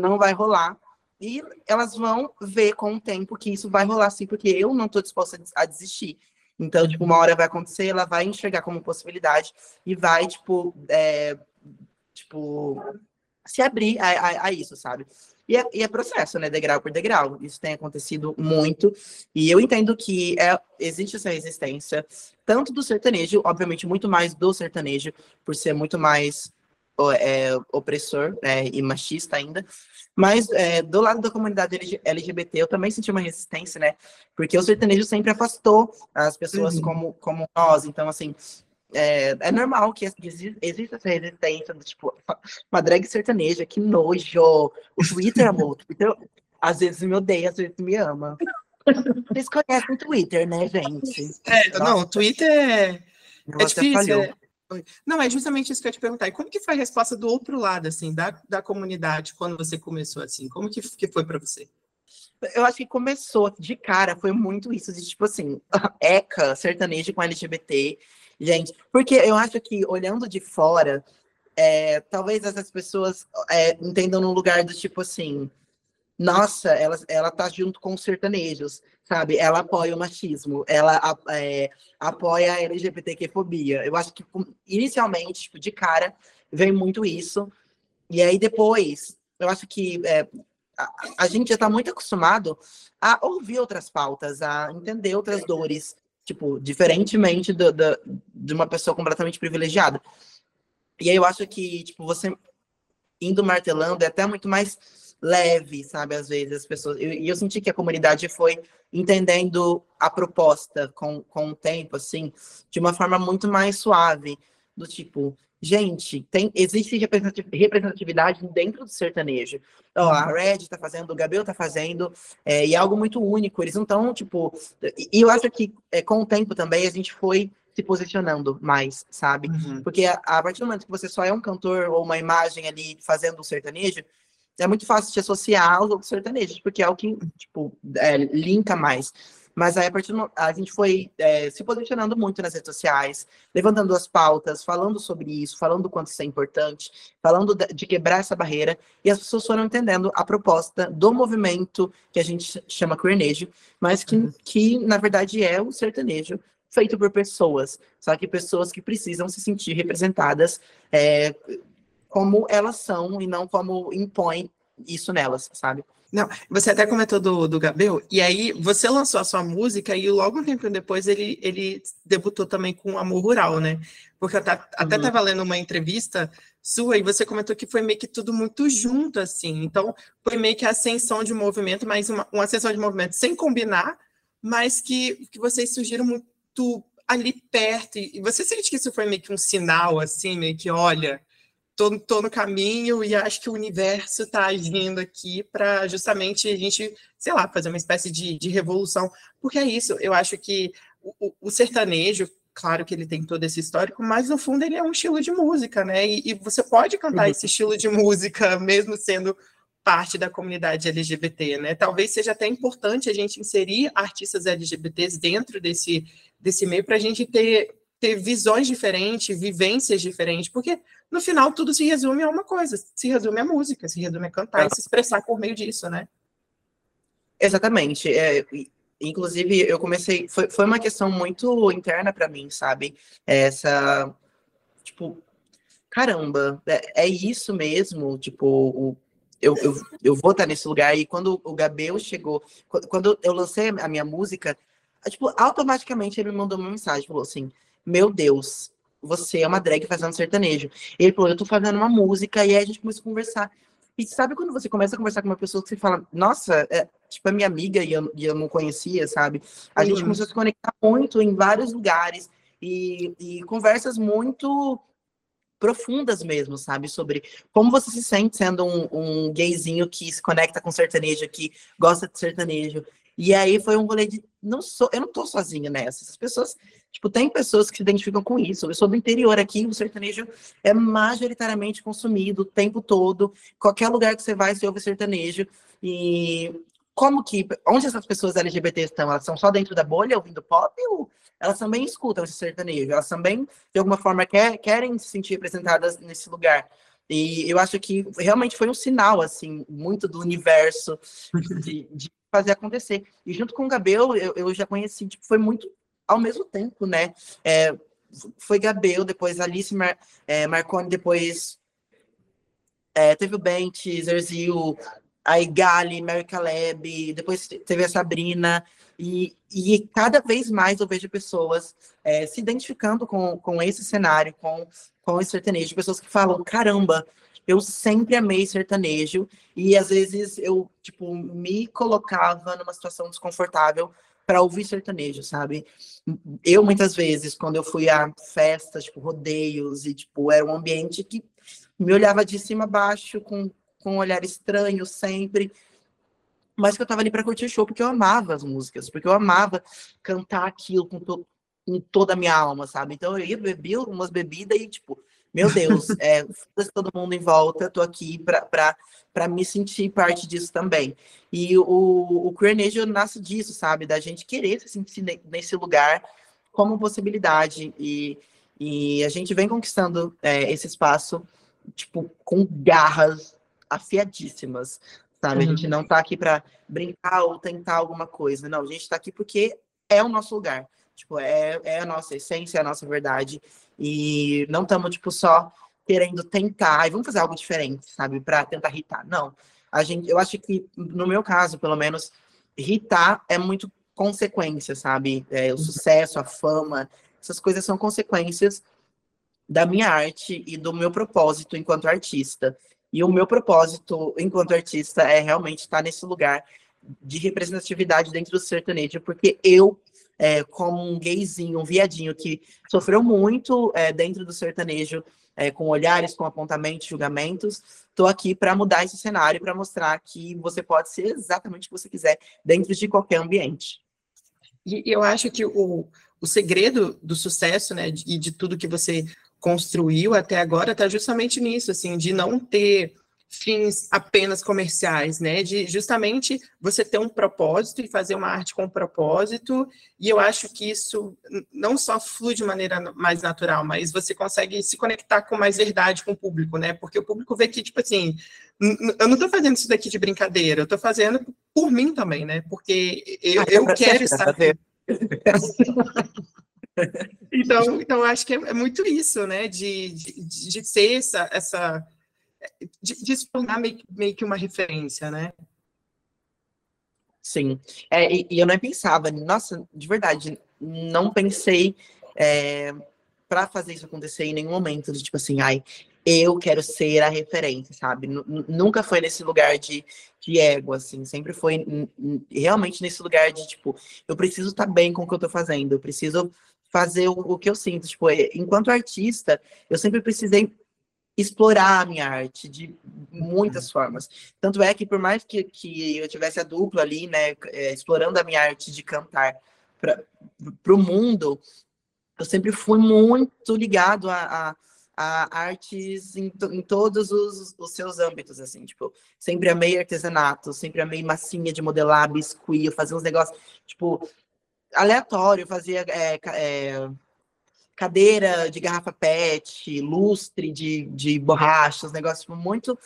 B: não vai rolar. E elas vão ver com o tempo que isso vai rolar sim, porque eu não tô disposta a desistir. Então, tipo, uma hora vai acontecer, ela vai enxergar como possibilidade e vai, tipo, é, tipo, se abrir a, a, a isso, sabe? E é, e é, processo, né? Degrau por degrau. Isso tem acontecido muito. E eu entendo que é, existe essa resistência, tanto do sertanejo, obviamente, muito mais do sertanejo, por ser muito mais é, opressor é, e machista ainda. Mas é, do lado da comunidade LGBT, eu também senti uma resistência, né? Porque o sertanejo sempre afastou as pessoas uhum. como, como nós. Então, assim, é, é normal que exista essa resistência, do, tipo, uma drag sertaneja, que nojo. O Twitter, amor, o Twitter às vezes me odeia, às vezes me ama. Vocês conhecem o Twitter, né, gente?
A: É, não, o Twitter é, é difícil. É, não, é justamente isso que eu ia te perguntar. E como que foi a resposta do outro lado, assim, da, da comunidade, quando você começou, assim? Como que, que foi para você?
B: Eu acho que começou de cara, foi muito isso, de tipo assim, ECA, sertanejo com LGBT, gente. Porque eu acho que, olhando de fora, é, talvez essas pessoas é, entendam no lugar do tipo assim, nossa, ela, ela tá junto com os sertanejos, sabe? Ela apoia o machismo, ela é, apoia a LGBTQ-fobia. Eu acho que, inicialmente, tipo, de cara, vem muito isso. E aí, depois, eu acho que é, a, a, gente já está muito acostumado a ouvir outras pautas, a entender outras dores, tipo, diferentemente do, do, de uma pessoa completamente privilegiada. E aí eu acho que, tipo, você indo martelando é até muito mais leve, sabe? Às vezes as pessoas. E eu, eu, senti que a comunidade foi entendendo a proposta com, com o tempo, assim, de uma forma muito mais suave, do tipo, gente, tem, existe representatividade dentro do sertanejo. Ó, a Red tá fazendo, o Gabriel tá fazendo, é, e é algo muito único. Eles não estão, tipo. E, e eu acho que é, com o tempo também a gente foi se posicionando mais, sabe? Uhum. Porque a, a, partir do momento que você só é um cantor ou uma imagem ali fazendo o sertanejo, é muito fácil te associar aos outros sertanejos, porque é o que, tipo, é, linka mais. Mas aí, a partir do, a gente foi é, se posicionando muito nas redes sociais, levantando as pautas, falando sobre isso, falando o quanto isso é importante, falando de, quebrar essa barreira, e as pessoas foram entendendo a proposta do movimento que a gente chama queernejo, mas que, uhum. que na verdade é o sertanejo feito por pessoas, só que pessoas que precisam se sentir representadas é, como elas são e não como impõe isso nelas, sabe?
A: Não, você até comentou do, do Gabriel, e aí você lançou a sua música e logo um tempo depois ele, ele debutou também com Amor Rural, né? Porque eu até estava uhum. lendo uma entrevista sua e você comentou que foi meio que tudo muito junto, assim. Então, foi meio que a ascensão de movimento, mas uma, uma ascensão de movimento sem combinar, mas que, que vocês surgiram muito ali perto. E você sente que isso foi meio que um sinal, assim, meio que, olha, tô, tô no caminho e acho que o universo está agindo aqui para justamente a gente, sei lá, fazer uma espécie de, de revolução. Porque é isso, eu acho que o, o, sertanejo, claro que ele tem todo esse histórico, mas no fundo ele é um estilo de música, né? E, e você pode cantar uhum. esse estilo de música mesmo sendo parte da comunidade LGBT, né? Talvez seja até importante a gente inserir artistas LGBTs dentro desse, desse meio para a gente ter ter visões diferentes, vivências diferentes, porque no final tudo se resume a uma coisa, se resume a música, se resume a cantar e se expressar por meio disso, né?
B: Exatamente. É, inclusive, eu comecei, foi, foi uma questão muito interna para mim, sabe? Essa, tipo, caramba, é, é isso mesmo, tipo, o, eu, eu, eu vou estar nesse lugar. E quando o Gabriel chegou, quando eu lancei a minha música, tipo, automaticamente ele me mandou uma mensagem, falou assim, meu Deus, você é uma drag fazendo sertanejo. Ele falou, eu tô fazendo uma música, e aí a gente começou a conversar. E sabe quando você começa a conversar com uma pessoa que você fala, nossa, é, tipo, é minha amiga e eu, e eu não conhecia, sabe? A uhum. gente começou a se conectar muito em vários lugares e, e conversas muito profundas mesmo, sabe? Sobre como você se sente sendo um, um gayzinho que se conecta com sertanejo, que gosta de sertanejo. E aí foi um rolê de. Não sou, eu não tô sozinha nessa. As pessoas Tipo, tem pessoas que se identificam com isso. Eu sou do interior aqui, o sertanejo é majoritariamente consumido o tempo todo. Qualquer lugar que você vai, você ouve sertanejo. E como que, onde essas pessoas LGBT estão? Elas estão só dentro da bolha ouvindo pop ou elas também escutam esse sertanejo? Elas também, de alguma forma, quer, querem se sentir representadas nesse lugar? E eu acho que realmente foi um sinal, assim, muito do universo de, de fazer acontecer. E junto com o Gabriel, eu, eu já conheci, tipo, foi muito ao mesmo tempo, né? É, foi Gabriel, depois Alice Mar, é, Marconi, depois é, teve o Bente, Zerzil, a Igali, Mary Caleb, depois teve a Sabrina, e, e cada vez mais eu vejo pessoas é, se identificando com, com esse cenário, com, com esse sertanejo, pessoas que falam, caramba, eu sempre amei sertanejo, e às vezes eu, tipo, me colocava numa situação desconfortável para ouvir sertanejo, sabe? Eu, muitas vezes, quando eu fui a festas, tipo, rodeios, e, tipo, era um ambiente que me olhava de cima a baixo, com, com um olhar estranho sempre, mas que eu tava ali para curtir o show, porque eu amava as músicas, porque eu amava cantar aquilo com, to com toda a minha alma, sabe? Então eu ia beber umas bebidas e, tipo, meu Deus, é, todo mundo em volta, tô aqui para me sentir parte disso também. E o, o Queernejo nasce disso, sabe? Da gente querer se sentir nesse lugar como possibilidade. E, e a gente vem conquistando é, esse espaço, tipo, com garras afiadíssimas, sabe? Uhum. A gente não tá aqui para brincar ou tentar alguma coisa. Não, a gente tá aqui porque é o nosso lugar. Tipo, é, é a nossa essência, é a nossa verdade. E não estamos, tipo, só querendo tentar, e vamos fazer algo diferente, sabe? Para tentar irritar. Não. A gente, eu acho que, no meu caso, pelo menos, irritar é muito consequência, sabe? É, o sucesso, a fama, essas coisas são consequências da minha arte e do meu propósito enquanto artista. E o meu propósito enquanto artista é realmente estar nesse lugar de representatividade dentro do sertanejo, porque eu, é, como um gayzinho, um viadinho que sofreu muito é, dentro do sertanejo, é, com olhares, com apontamentos, julgamentos, estou aqui para mudar esse cenário, para mostrar que você pode ser exatamente o que você quiser dentro de qualquer ambiente.
A: E eu acho que o, o segredo do sucesso, né, e de tudo que você construiu até agora está justamente nisso, assim, de não ter fins apenas comerciais, né? De justamente você ter um propósito e fazer uma arte com um propósito. E eu acho que isso não só flui de maneira mais natural, mas você consegue se conectar com mais verdade com o público, né? Porque o público vê que, tipo assim, eu não estou fazendo isso daqui de brincadeira, eu estou fazendo por mim também, né? Porque eu, ah, eu quero estar. então, então acho que é, é, muito isso, né? De, de, de ser essa, essa de, de, se tornar meio, meio que uma referência, né?
B: Sim. É, e, e, eu não pensava, nossa, de verdade, não pensei é, para fazer isso acontecer em nenhum momento, de tipo assim, ai, eu quero ser a referência, sabe? N nunca foi nesse lugar de, de ego, assim, sempre foi realmente nesse lugar de, tipo, eu preciso estar tá bem com o que eu tô fazendo, eu preciso fazer o, o que eu sinto. Tipo, é, enquanto artista, eu sempre precisei explorar a minha arte de muitas formas. Tanto é que, por mais que, que eu tivesse a dupla ali, né, é, explorando a minha arte de cantar para o mundo, eu sempre fui muito ligado a, a, a artes em, em todos os, os, seus âmbitos, assim, tipo, sempre amei artesanato, sempre amei massinha de modelar, biscuit, fazer uns negócios, tipo, aleatório, fazia é, é, cadeira de garrafa PET, lustre de, de borrachas, negócio tipo, muito,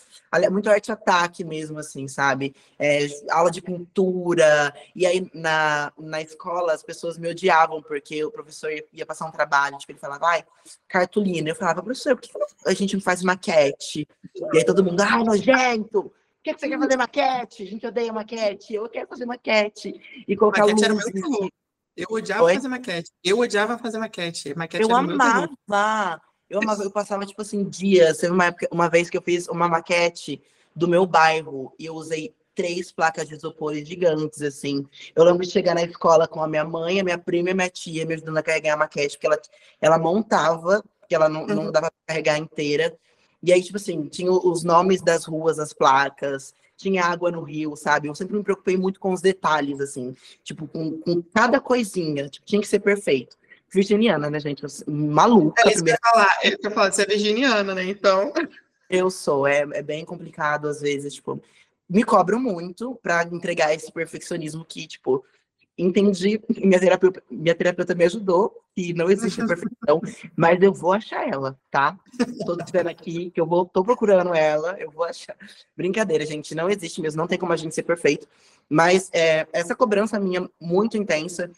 B: muito arte-ataque mesmo, assim, sabe? É, aula de pintura, e aí na, na escola as pessoas me odiavam, porque o professor ia, passar um trabalho, tipo, ele falava, ai, cartolina. Eu falava, professor, por que a gente não faz maquete? E aí todo mundo, ai, nojento! Por que, você quer fazer maquete? A gente odeia maquete. Eu quero fazer maquete. E colocar maquete luz. Era
A: eu odiava Oi? fazer maquete. Eu odiava fazer maquete. maquete
B: eu amava. Eu amava. Eu passava, tipo assim, dias. Teve uma, época, uma vez que eu fiz uma maquete do meu bairro e eu usei três placas de isopor gigantes, assim. Eu lembro de chegar na escola com a minha mãe, a minha prima e a minha tia me ajudando a carregar a maquete, porque ela, ela montava, porque ela não, uhum. não dava pra carregar inteira. E aí, tipo assim, tinha os nomes das ruas, as placas, tinha água no rio, sabe? Eu sempre me preocupei muito com os detalhes, assim, tipo, com, com cada coisinha, tipo, tinha que ser perfeito. Virginiana, né, gente? Maluca.
A: É isso que eu ia falar, eu ia falar, você é virginiana, né? Então.
B: Eu sou, é, é bem complicado às vezes, tipo. me cobro muito para entregar esse perfeccionismo que, tipo, entendi, minha terapeuta, minha terapeuta me ajudou, que não existe a perfeição, mas eu vou achar ela, tá? Tô dizendo aqui que eu vou, tô procurando ela, eu vou achar. Brincadeira, gente, não existe mesmo, não tem como a gente ser perfeito, mas é, essa cobrança minha muito intensa,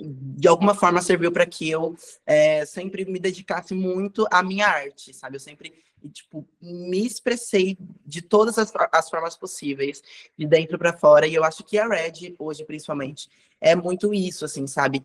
B: de alguma forma serviu para que eu é, sempre me dedicasse muito à minha arte, sabe? Eu sempre e, tipo, me expressei de todas as, as formas possíveis, de dentro para fora, e eu acho que a Red, hoje principalmente, é muito isso, assim, sabe?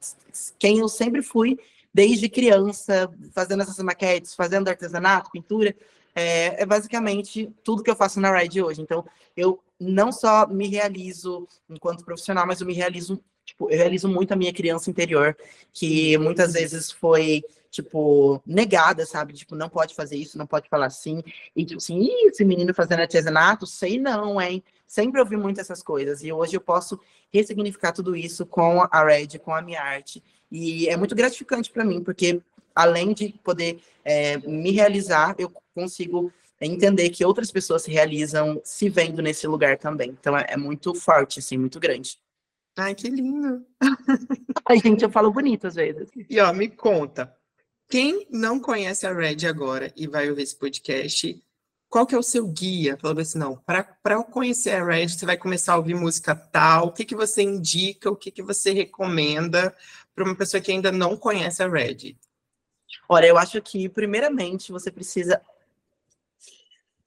B: Quem eu sempre fui desde criança, fazendo essas maquetes, fazendo artesanato, pintura, é, é, basicamente tudo que eu faço na Red hoje. Então, eu não só me realizo enquanto profissional, mas eu me realizo, tipo, eu realizo muito a minha criança interior, que muitas vezes foi tipo, negada, sabe? Tipo, não pode fazer isso, não pode falar assim. E, tipo assim, esse menino fazendo artesanato, sei não, hein? Sempre ouvi muito essas coisas. E hoje eu posso ressignificar tudo isso com a Red, com a minha arte. E é muito gratificante para mim, porque além de poder é, me realizar, eu consigo entender que outras pessoas se realizam se vendo nesse lugar também. Então é, é muito forte, assim, muito grande.
A: Ai, que lindo!
B: Ai, gente, eu falo bonito às vezes.
A: E ó, me conta, quem não conhece a Red agora e vai ouvir esse podcast, qual que é o seu guia? Falando assim, não, para eu conhecer a Red, você vai começar a ouvir música tal, o que, que você indica, o que, que você recomenda para uma pessoa que ainda não conhece a Red?
B: Olha, eu acho que, primeiramente, você precisa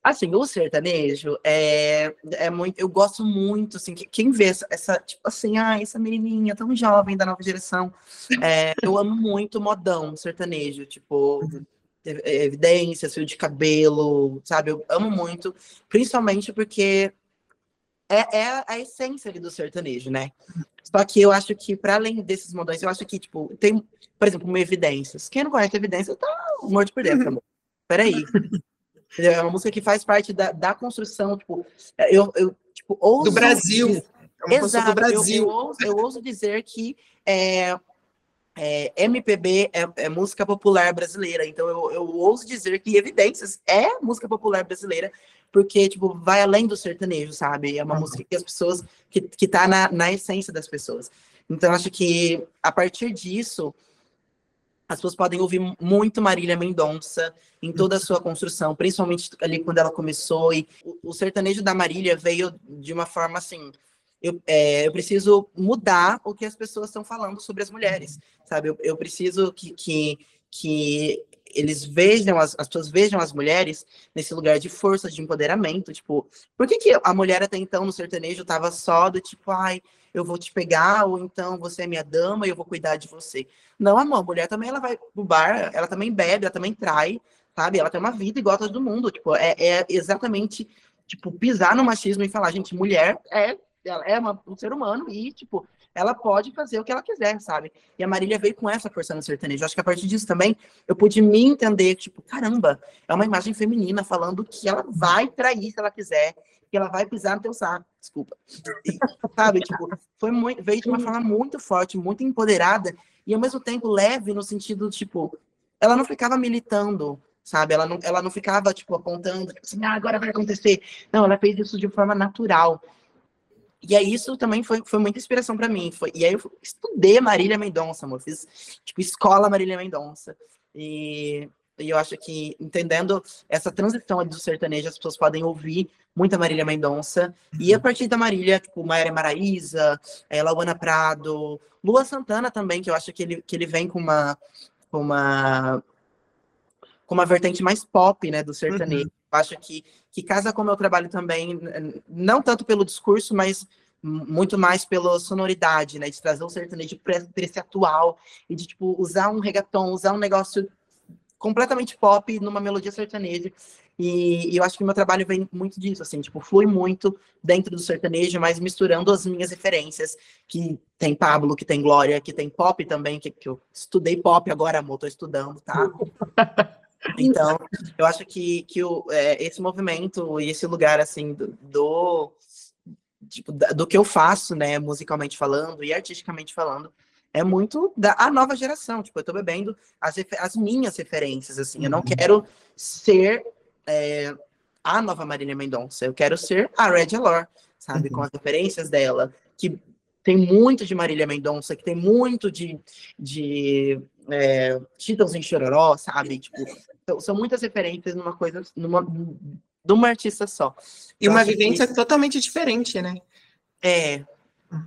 B: Assim, o sertanejo é, é muito. Eu gosto muito, assim, que, quem vê essa, essa, tipo assim, ah, essa menininha tão jovem da nova geração. É, eu amo muito modão sertanejo, tipo, uhum. evidências, fio de cabelo, sabe? Eu amo muito, principalmente porque é, é a essência ali do sertanejo, né? Só que eu acho que, para além desses modões, eu acho que, tipo, tem, por exemplo, uma evidências. Quem não conhece evidências tá morto por dentro, amor. Peraí. É uma música que faz parte da, da construção, tipo, eu, eu tipo, ouso
A: do Brasil.
B: Dizer, é Exato, do Brasil. Eu, eu, ouso, eu ouso dizer que é, é, MPB é, é, música popular brasileira, então eu, eu ouso dizer que Evidências é música popular brasileira, porque, tipo, vai além do sertanejo, sabe? É uma uhum. música que as pessoas, que, que tá na, na essência das pessoas. Então, acho que, a partir disso, as pessoas podem ouvir muito Marília Mendonça em toda a sua construção, principalmente ali quando ela começou. E o, sertanejo da Marília veio de uma forma assim. Eu, é, eu, preciso mudar o que as pessoas estão falando sobre as mulheres, sabe? Eu, eu preciso que, que, que eles vejam, as, as pessoas vejam as mulheres nesse lugar de força, de empoderamento. Tipo, por que, que a mulher até então no sertanejo estava só do tipo, ai, eu vou te pegar, ou então você é minha dama e eu vou cuidar de você. Não, amor, a mulher também ela vai pro bar, ela também bebe, ela também trai, sabe? Ela tem uma vida igual a todo mundo. Tipo, é, é exatamente tipo pisar no machismo e falar, gente, mulher é ela é uma, um ser humano e, tipo, ela pode fazer o que ela quiser, sabe? E a Marília veio com essa força no sertanejo. Acho que a partir disso também eu pude me entender, tipo, caramba, é uma imagem feminina falando que ela vai trair se ela quiser, que ela vai pisar no teu saco, desculpa. E, sabe, tipo, foi muito, veio de uma forma muito forte, muito empoderada e ao mesmo tempo leve no sentido, tipo, ela não ficava militando, sabe? Ela não, ela não ficava, tipo, apontando, tipo assim, ah, agora vai acontecer. Não, ela fez isso de forma natural. E aí isso também foi, foi muita inspiração para mim. Foi, e aí eu estudei Marília Mendonça, amor. Fiz, tipo, escola Marília Mendonça. E e eu acho que, entendendo essa transição do sertanejo, as pessoas podem ouvir muita Marília Mendonça. Uhum. E a partir da Marília, tipo, Maíra Maraíza, é, Lauana Prado, Lua Santana também, que eu acho que ele, que ele vem com uma, com uma, com uma vertente mais pop, né, do sertanejo. Uhum. Acho que, que casa com o meu trabalho também, não tanto pelo discurso, mas muito mais pela sonoridade, né, de trazer o sertanejo para esse atual e de, tipo, usar um reggaeton, usar um negócio completamente pop numa melodia sertaneja. E, e, eu acho que meu trabalho vem muito disso, assim, tipo, flui muito dentro do sertanejo, mas misturando as minhas referências, que tem Pablo, que tem Glória, que tem pop também, que, que eu estudei pop agora, amor, tô estudando, tá? Então, eu acho que, que o, é, esse movimento e esse lugar, assim, do, do, tipo, do que eu faço, né, musicalmente falando e artisticamente falando, é muito da a nova geração. Tipo, eu tô bebendo as, as minhas referências, assim. Eu não uhum. quero ser é, a nova Marília Mendonça. Eu quero ser a Red Alor, sabe? Uhum. Com as referências dela, que tem muito de Marília Mendonça, que tem muito de, de é, em Chororó, sabe? Tipo, são muitas referências numa coisa, numa, de uma artista só.
A: E uma vivência que... totalmente diferente, né?
B: É,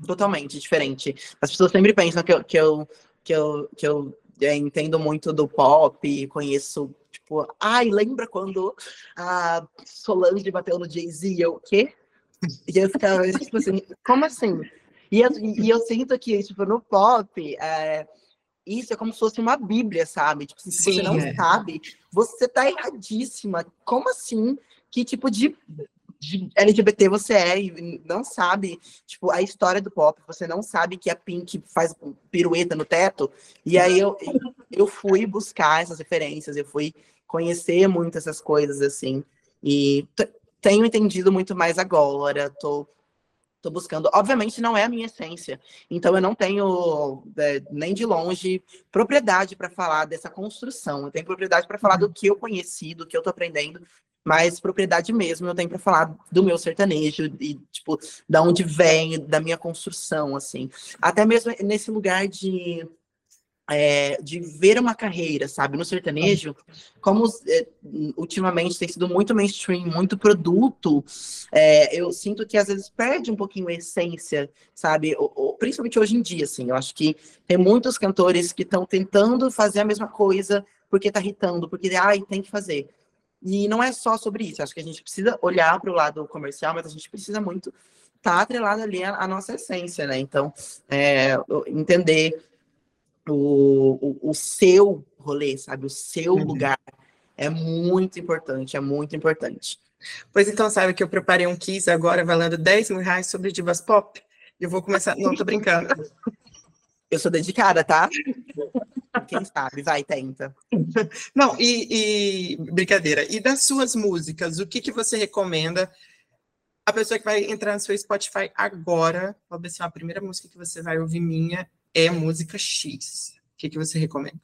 B: totalmente diferente. As pessoas sempre pensam que eu, que eu, que eu, que eu é, entendo muito do pop, conheço, tipo, ai, lembra quando a Solange bateu no Jay-Z? Eu, o quê? E eu ficava, tipo assim, como assim? E eu, e eu sinto que, tipo, no pop, é, isso é como se fosse uma bíblia, sabe? Tipo, se Sim, você não é. sabe, você tá erradíssima. Como assim? Que tipo de, de, LGBT você é e não sabe, tipo, a história do pop, você não sabe que a Pink faz pirueta no teto. E aí eu, eu fui buscar essas referências, eu fui conhecer muito essas coisas, assim. E tenho entendido muito mais agora, tô Estou buscando. Obviamente, não é a minha essência. Então, eu não tenho, é, nem de longe, propriedade para falar dessa construção. Eu tenho propriedade para falar do uhum. que eu conheci, do que eu estou aprendendo, mas propriedade mesmo eu tenho para falar do meu sertanejo e, tipo, da onde vem, da minha construção, assim. Até mesmo nesse lugar de é, de ver uma carreira, sabe? No sertanejo, como é, ultimamente tem sido muito mainstream, muito produto, é, eu sinto que às vezes perde um pouquinho a essência, sabe? Principalmente hoje em dia, assim. Eu acho que tem muitos cantores que estão tentando fazer a mesma coisa porque tá irritando, porque, ai, tem que fazer. E não é só sobre isso. Acho que a gente precisa olhar para o lado comercial, mas a gente precisa muito estar tá atrelado ali à, nossa essência, né? Então, é, entender o, o, o seu rolê, sabe? O seu uhum. lugar é muito importante, é muito importante.
A: Pois então, sabe que eu preparei um quiz agora valendo 10 mil reais sobre divas pop? Eu vou começar. Não, tô brincando.
B: Eu sou dedicada, tá? Quem sabe, vai, tenta.
A: Não, e, e, brincadeira. E das suas músicas, o que, que você recomenda? A pessoa que vai entrar no seu Spotify agora, vou ver se é a primeira música que você vai ouvir minha é música X. O que, que você recomenda?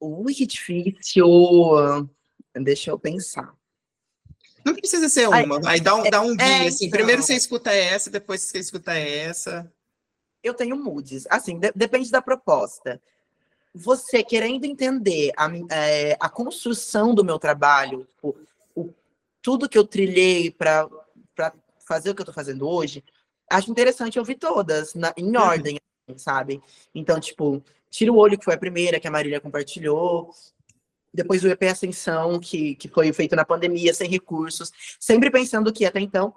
B: Ui, que difícil. Deixa eu pensar.
A: Não precisa ser uma, vai dar um, é, dá um guia, é, assim. Então... Primeiro você escuta essa, depois você escuta essa.
B: Eu tenho moods. Assim, de, depende da proposta. Você querendo entender a, é, a construção do meu trabalho, tipo, o, tudo que eu trilhei para fazer o que eu estou fazendo hoje, acho interessante ouvir todas na, em uhum. ordem, assim, sabe? Então, tipo, Tira o Olho, que foi a primeira que a Marília compartilhou. Depois o EP Ascensão, que, que foi feito na pandemia, sem recursos. Sempre pensando que até então.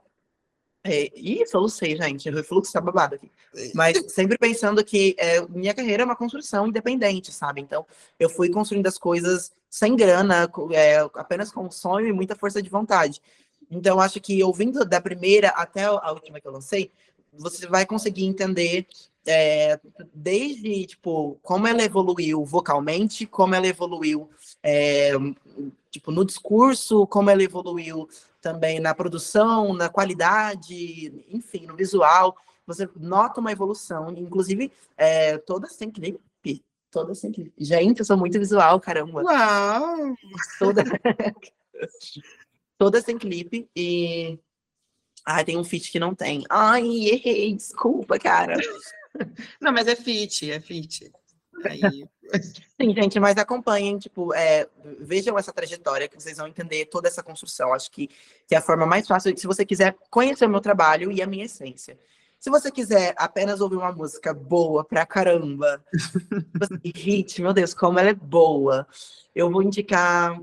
B: É, ih, solucei, gente. O refluxo tá babado aqui. Mas sempre pensando que é, minha carreira é uma construção independente, sabe? Então, eu fui construindo as coisas sem grana, é, apenas com sonho e muita força de vontade. Então, acho que ouvindo da primeira até a última que eu lancei, você vai conseguir entender é, desde tipo como ela evoluiu vocalmente, como ela evoluiu é, tipo no discurso, como ela evoluiu também na produção, na qualidade, enfim, no visual. Você nota uma evolução, inclusive é, todas têm clipe, todas têm clipe. Gente, eu sou muito visual, caramba.
A: Uau!
B: Toda... todas têm clipe e Ai, tem um fit que não tem. Ai, errei, desculpa, cara.
A: Não, mas é fit, é fit. Aí...
B: Sim, gente, mas acompanhem, tipo, é, vejam essa trajetória que vocês vão entender toda essa construção. Acho que, que é a forma mais fácil, se você quiser conhecer o meu trabalho e a minha essência. Se você quiser apenas ouvir uma música boa pra caramba, hit, meu Deus, como ela é boa, eu vou indicar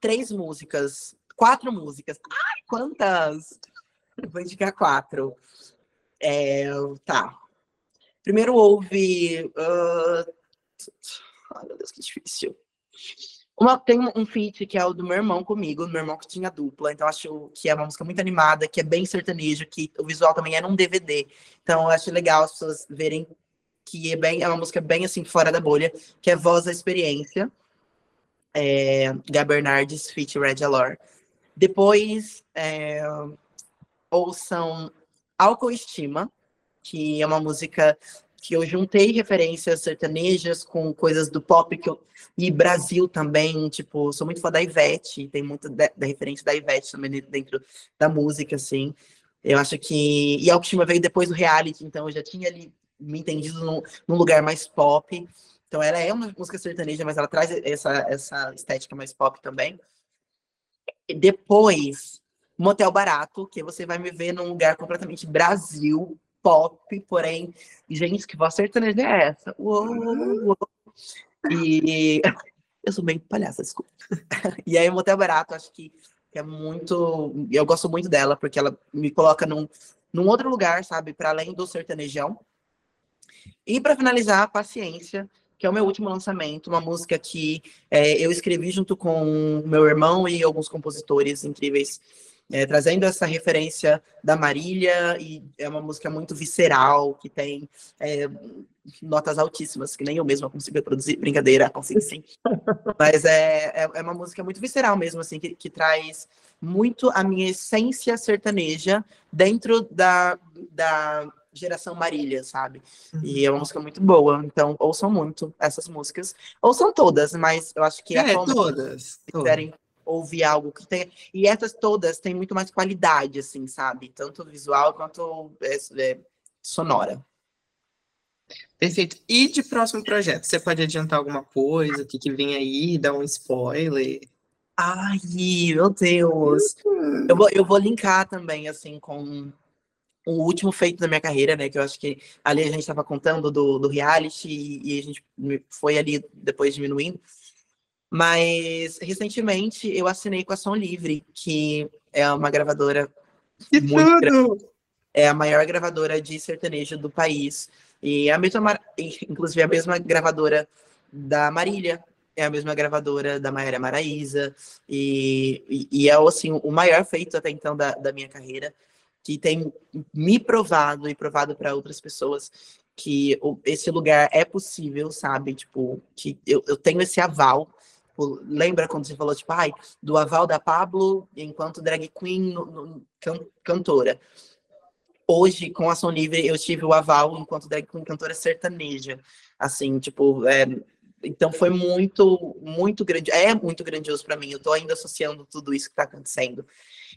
B: três músicas, quatro músicas. Ai, quantas! Vou indicar quatro. É, tá. Primeiro houve. Uh... Ai, meu Deus, que difícil. Uma, tem um feat que é o do meu irmão comigo, meu irmão que tinha dupla, então acho que é uma música muito animada, que é bem sertanejo, que o visual também é num DVD. Então acho legal as pessoas verem que é bem é uma música bem assim fora da bolha, que é Voz da Experiência. É, Gabernardes feat Red Alor. Depois é, ouçam Autoestima, que é uma música que eu juntei referências sertanejas com coisas do pop que eu, e Brasil também, tipo, sou muito fã da Ivete, tem muito da, referência da Ivete também dentro da música, assim. Eu acho que. E a autoestima veio depois do reality, então eu já tinha ali me entendido num, num, lugar mais pop. Então ela é uma música sertaneja, mas ela traz essa, essa estética mais pop também. Depois, Motel Barato, que você vai me ver num lugar completamente Brasil, pop, porém, gente, que voz sertaneja é essa? Uou, uou. E eu sou meio palhaça, desculpa. E aí, Motel Barato, acho que é muito. Eu gosto muito dela, porque ela me coloca num, num outro lugar, sabe? Para além do sertanejão. E para finalizar, Paciência, que é o meu último lançamento, uma música que é, eu escrevi junto com meu irmão e alguns compositores incríveis é, trazendo essa referência da Marília, e é uma música muito visceral, que tem é, notas altíssimas, que nem eu mesma consigo produzir. Brincadeira, consigo sim. Mas é, é, é, uma música muito visceral mesmo, assim, que, que traz muito a minha essência sertaneja dentro da, da geração Marília, sabe? Uhum. E é uma música muito boa, então ouçam muito essas músicas. Ouçam todas, mas eu acho que
A: é, todas. Se
B: quiserem ouvir algo que tem. E essas todas têm muito mais qualidade, assim, sabe? Tanto visual quanto é, é, sonora.
A: Perfeito. E de próximo projeto, você pode adiantar alguma coisa? O que, que vem aí? Dar um spoiler?
B: Ai, meu Deus! Eu vou, eu vou linkar também, assim, com o último feito da minha carreira, né? Que eu acho que ali a gente estava contando do, do reality e, e a gente foi ali depois diminuindo. Mas recentemente eu assinei com a Som Livre, que é uma gravadora
A: que muito tudo! grande.
B: É a maior gravadora de sertanejo do país. E é a mesma, inclusive a mesma gravadora da Marília, é a mesma gravadora da Maíra Maraíza, e, e, e, é assim, o maior feito até então da, da minha carreira, que tem me provado e provado para outras pessoas que esse lugar é possível, sabe? Tipo, que eu, eu tenho esse aval Tipo, lembra quando você falou, tipo, ai, do aval da Pablo enquanto drag queen no, no, can, cantora. Hoje, com Ação Livre, eu tive o aval enquanto drag queen cantora sertaneja. Assim, tipo, é, então foi muito, muito grande, é muito grandioso para mim. Eu tô ainda associando tudo isso que está acontecendo.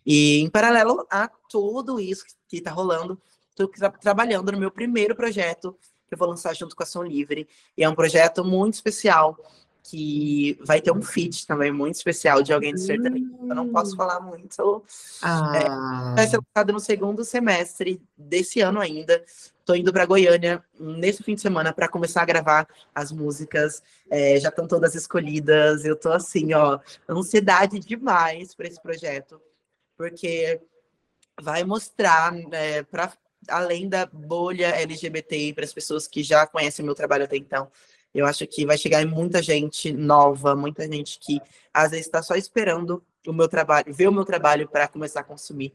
B: E em paralelo a tudo isso que está rolando, estou tra trabalhando no meu primeiro projeto que eu vou lançar junto com a Ação Livre. E é um projeto muito especial que vai ter um feat também muito especial de alguém de sertanejo. Eu não posso falar muito. Ah. É, vai ser lançado no segundo semestre desse ano ainda. Estou indo para Goiânia nesse fim de semana para começar a gravar as músicas. É, já estão todas escolhidas. Eu estou assim, ó, ansiedade demais para esse projeto, porque vai mostrar é, para além da bolha LGBT para as pessoas que já conhecem meu trabalho até então eu acho que vai chegar muita gente nova, muita gente que às vezes está só esperando o meu trabalho, ver o meu trabalho para começar a consumir.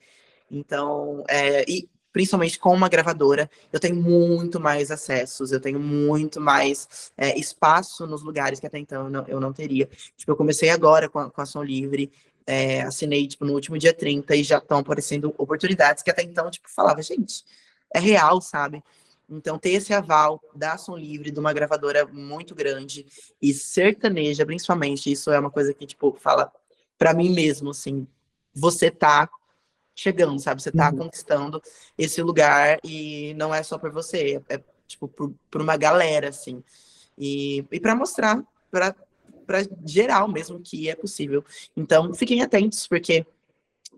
B: Então, é, e principalmente com uma gravadora, eu tenho muito mais acessos, eu tenho muito mais é, espaço nos lugares que até então eu não, eu não teria. Tipo, eu comecei agora com a, com a Som Livre, é, assinei tipo, no último dia 30 e já estão aparecendo oportunidades que até então, tipo, falava, gente, é real, sabe? Então, ter esse aval da Ação Livre, de uma gravadora muito grande e sertaneja, principalmente, isso é uma coisa que, tipo, fala para mim mesmo, assim, você tá chegando, sabe? Você tá uhum. conquistando esse lugar e não é só por você, é, é tipo, por, por, uma galera, assim. E, e para mostrar para geral mesmo que é possível. Então, fiquem atentos, porque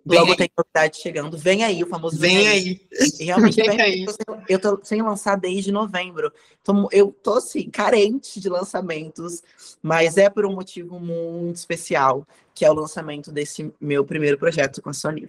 B: Vem Logo aí. tem novidade chegando. Vem aí, o famoso
A: Vem, vem aí. aí.
B: Realmente vem vem, aí. Eu tô sem lançar desde novembro. Então, eu tô assim, carente de lançamentos, mas é por um motivo muito especial, que é o lançamento desse meu primeiro projeto com a Sony.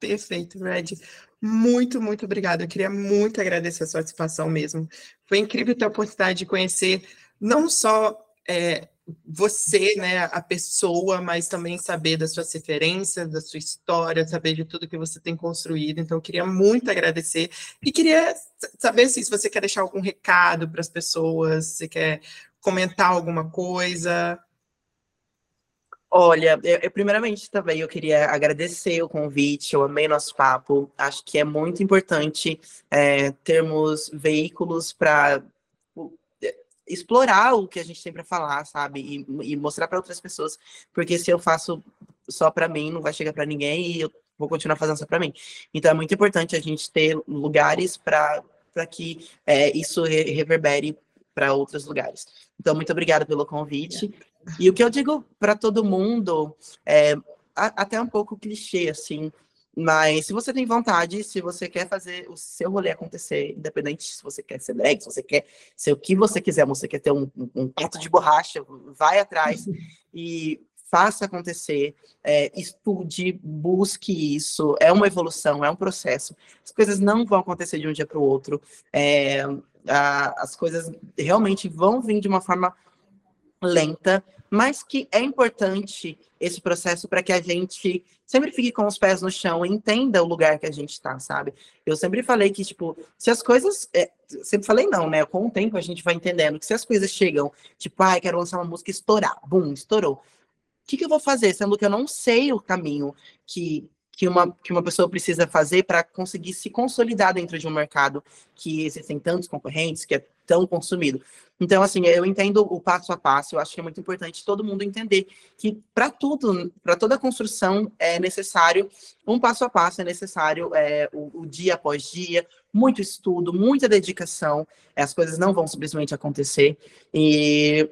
A: Perfeito, Red. Muito, muito obrigada. Eu queria muito agradecer a sua participação mesmo. Foi incrível ter a oportunidade de conhecer não só é, você, né, a pessoa, mas também saber das suas referências, da sua história, saber de tudo que você tem construído. Então, eu queria muito agradecer e queria saber se, se você quer deixar algum recado para as pessoas, se quer comentar alguma coisa.
B: Olha, eu, eu, primeiramente também eu queria agradecer o convite, eu amei nosso papo. Acho que é muito importante é, termos veículos para explorar o que a gente tem para falar, sabe? E, e mostrar para outras pessoas, porque se eu faço só para mim, não vai chegar para ninguém e eu vou continuar fazendo só para mim. Então é muito importante a gente ter lugares para que é, isso reverbere para outros lugares. Então, muito obrigada pelo convite. E o que eu digo para todo mundo é até um pouco clichê, assim, mas se você tem vontade, se você quer fazer o seu rolê acontecer, independente se você quer ser drag, se você quer ser o que você quiser, você quer ter um, um prato de borracha, vai atrás e faça acontecer, é, estude, busque isso. É uma evolução, é um processo. As coisas não vão acontecer de um dia para o outro. É, a, as coisas realmente vão vir de uma forma lenta, mas que é importante esse processo para que a gente sempre fique com os pés no chão e entenda o lugar que a gente está, sabe? Eu sempre falei que, tipo, se as coisas. É, sempre falei não, né? Com o tempo a gente vai entendendo que se as coisas chegam, tipo, ai, ah, quero lançar uma música estourar, bum, estourou. O que, que eu vou fazer? Sendo que eu não sei o caminho que que uma, que uma pessoa precisa fazer para conseguir se consolidar dentro de um mercado que existem tantos concorrentes, que é tão consumido. Então, assim, eu entendo o passo a passo, eu acho que é muito importante todo mundo entender que para tudo, para toda construção é necessário um passo a passo, é necessário é, o, o dia após dia, muito estudo, muita dedicação, as coisas não vão simplesmente acontecer. E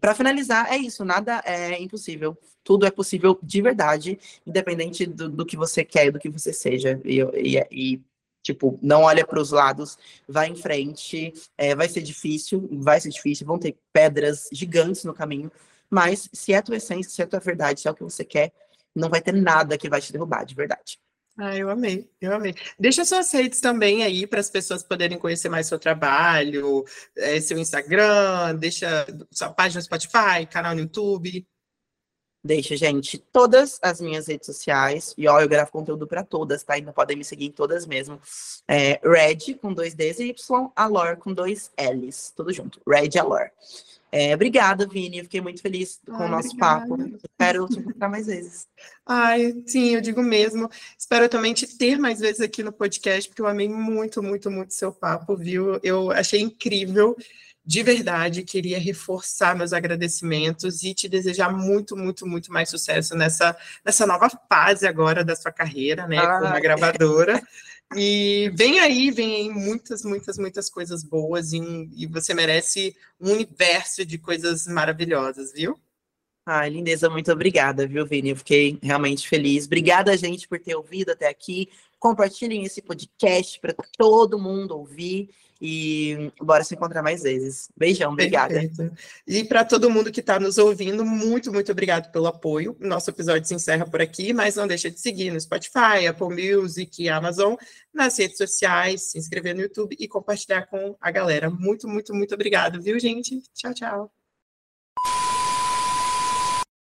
B: para finalizar, é isso, nada é impossível. Tudo é possível de verdade, independente do, do que você quer, do que você seja. E, e, e tipo, não olha para os lados, vai em frente. É, vai ser difícil, vai ser difícil, vão ter pedras gigantes no caminho, mas se é a tua essência, se é a tua verdade, se é o que você quer, não vai ter nada que vai te derrubar, de verdade.
A: Ah, eu amei, eu amei. Deixa suas redes também aí para as pessoas poderem conhecer mais seu trabalho, é, seu Instagram, deixa sua página no Spotify, canal no YouTube.
B: Deixa, gente, todas as minhas redes sociais, e ó, eu gravo conteúdo para todas, tá? Ainda podem me seguir em todas mesmo. É, Red com dois Ds e Y, Alor com dois L's, tudo junto. Red Alor. É, obrigada, Vini. Eu fiquei muito feliz com Ai, o nosso obrigada. papo. Espero te encontrar mais vezes.
A: Ai, sim, eu digo mesmo. Espero também te ter mais vezes aqui no podcast, porque eu amei muito, muito, muito seu papo, viu? Eu achei incrível. De verdade, queria reforçar meus agradecimentos e te desejar muito, muito, muito mais sucesso nessa, nessa nova fase agora da sua carreira, né, como uma gravadora. E vem aí, vem aí muitas, muitas, muitas coisas boas e, e você merece um universo de coisas maravilhosas, viu?
B: Ai, lindeza, muito obrigada, viu, Vini? Eu fiquei realmente feliz. Obrigada, gente, por ter ouvido até aqui. Compartilhem esse podcast para todo mundo ouvir. E bora se encontrar mais vezes. Beijão, obrigada. Perfeito.
A: E para todo mundo que está nos ouvindo, muito, muito obrigado pelo apoio. Nosso episódio se encerra por aqui, mas não deixa de seguir no Spotify, Apple Music Amazon, nas redes sociais, se inscrever no YouTube e compartilhar com a galera. Muito, muito, muito obrigado, viu, gente? Tchau, tchau.